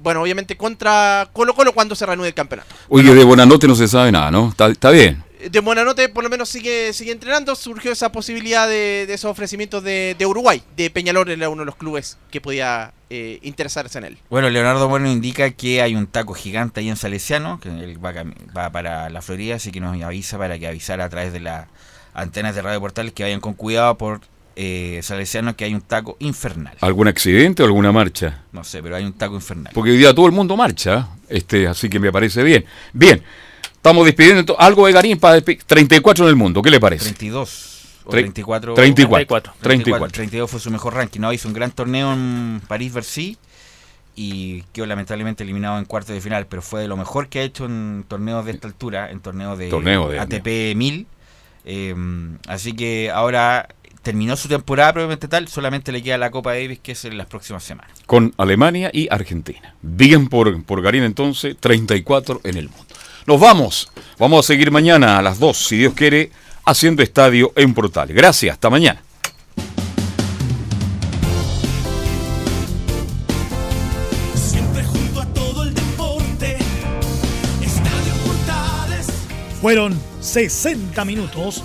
bueno, obviamente contra Colo Colo cuando se reanude el campeonato. Oye, de Bonanote no se sabe nada, ¿no? Está, está bien. De Buenanote por lo menos sigue, sigue entrenando, surgió esa posibilidad de, de esos ofrecimientos de, de Uruguay, de Peñalor era uno de los clubes que podía eh, interesarse en él. Bueno, Leonardo Bueno indica que hay un taco gigante ahí en Salesiano, que él va, va para la Florida, así que nos avisa para que avisara a través de las antenas de radio portales que vayan con cuidado por eh, Salesiano que hay un taco infernal. ¿Algún accidente o alguna marcha? No sé, pero hay un taco infernal. Porque hoy día todo el mundo marcha, este, así que me parece bien. Bien, estamos despidiendo algo de Garín para despe- 34 en el mundo, ¿qué le parece? 32 o Tre- 34. 34. 34. 34. 32 fue su mejor ranking. No, hizo un gran torneo en París-Bercy y quedó lamentablemente eliminado en cuartos de final, pero fue de lo mejor que ha hecho en torneos de esta altura, en torneos de, Torneo de- ATP 1000. Eh, así que ahora terminó su temporada probablemente tal, solamente le queda la Copa Davis que es en las próximas semanas. Con Alemania y Argentina. Bien por, por Garín entonces, 34 en el mundo. Nos vamos. Vamos a seguir mañana a las 2, si Dios quiere, haciendo estadio en Portal. Gracias, hasta mañana. Fueron 60 minutos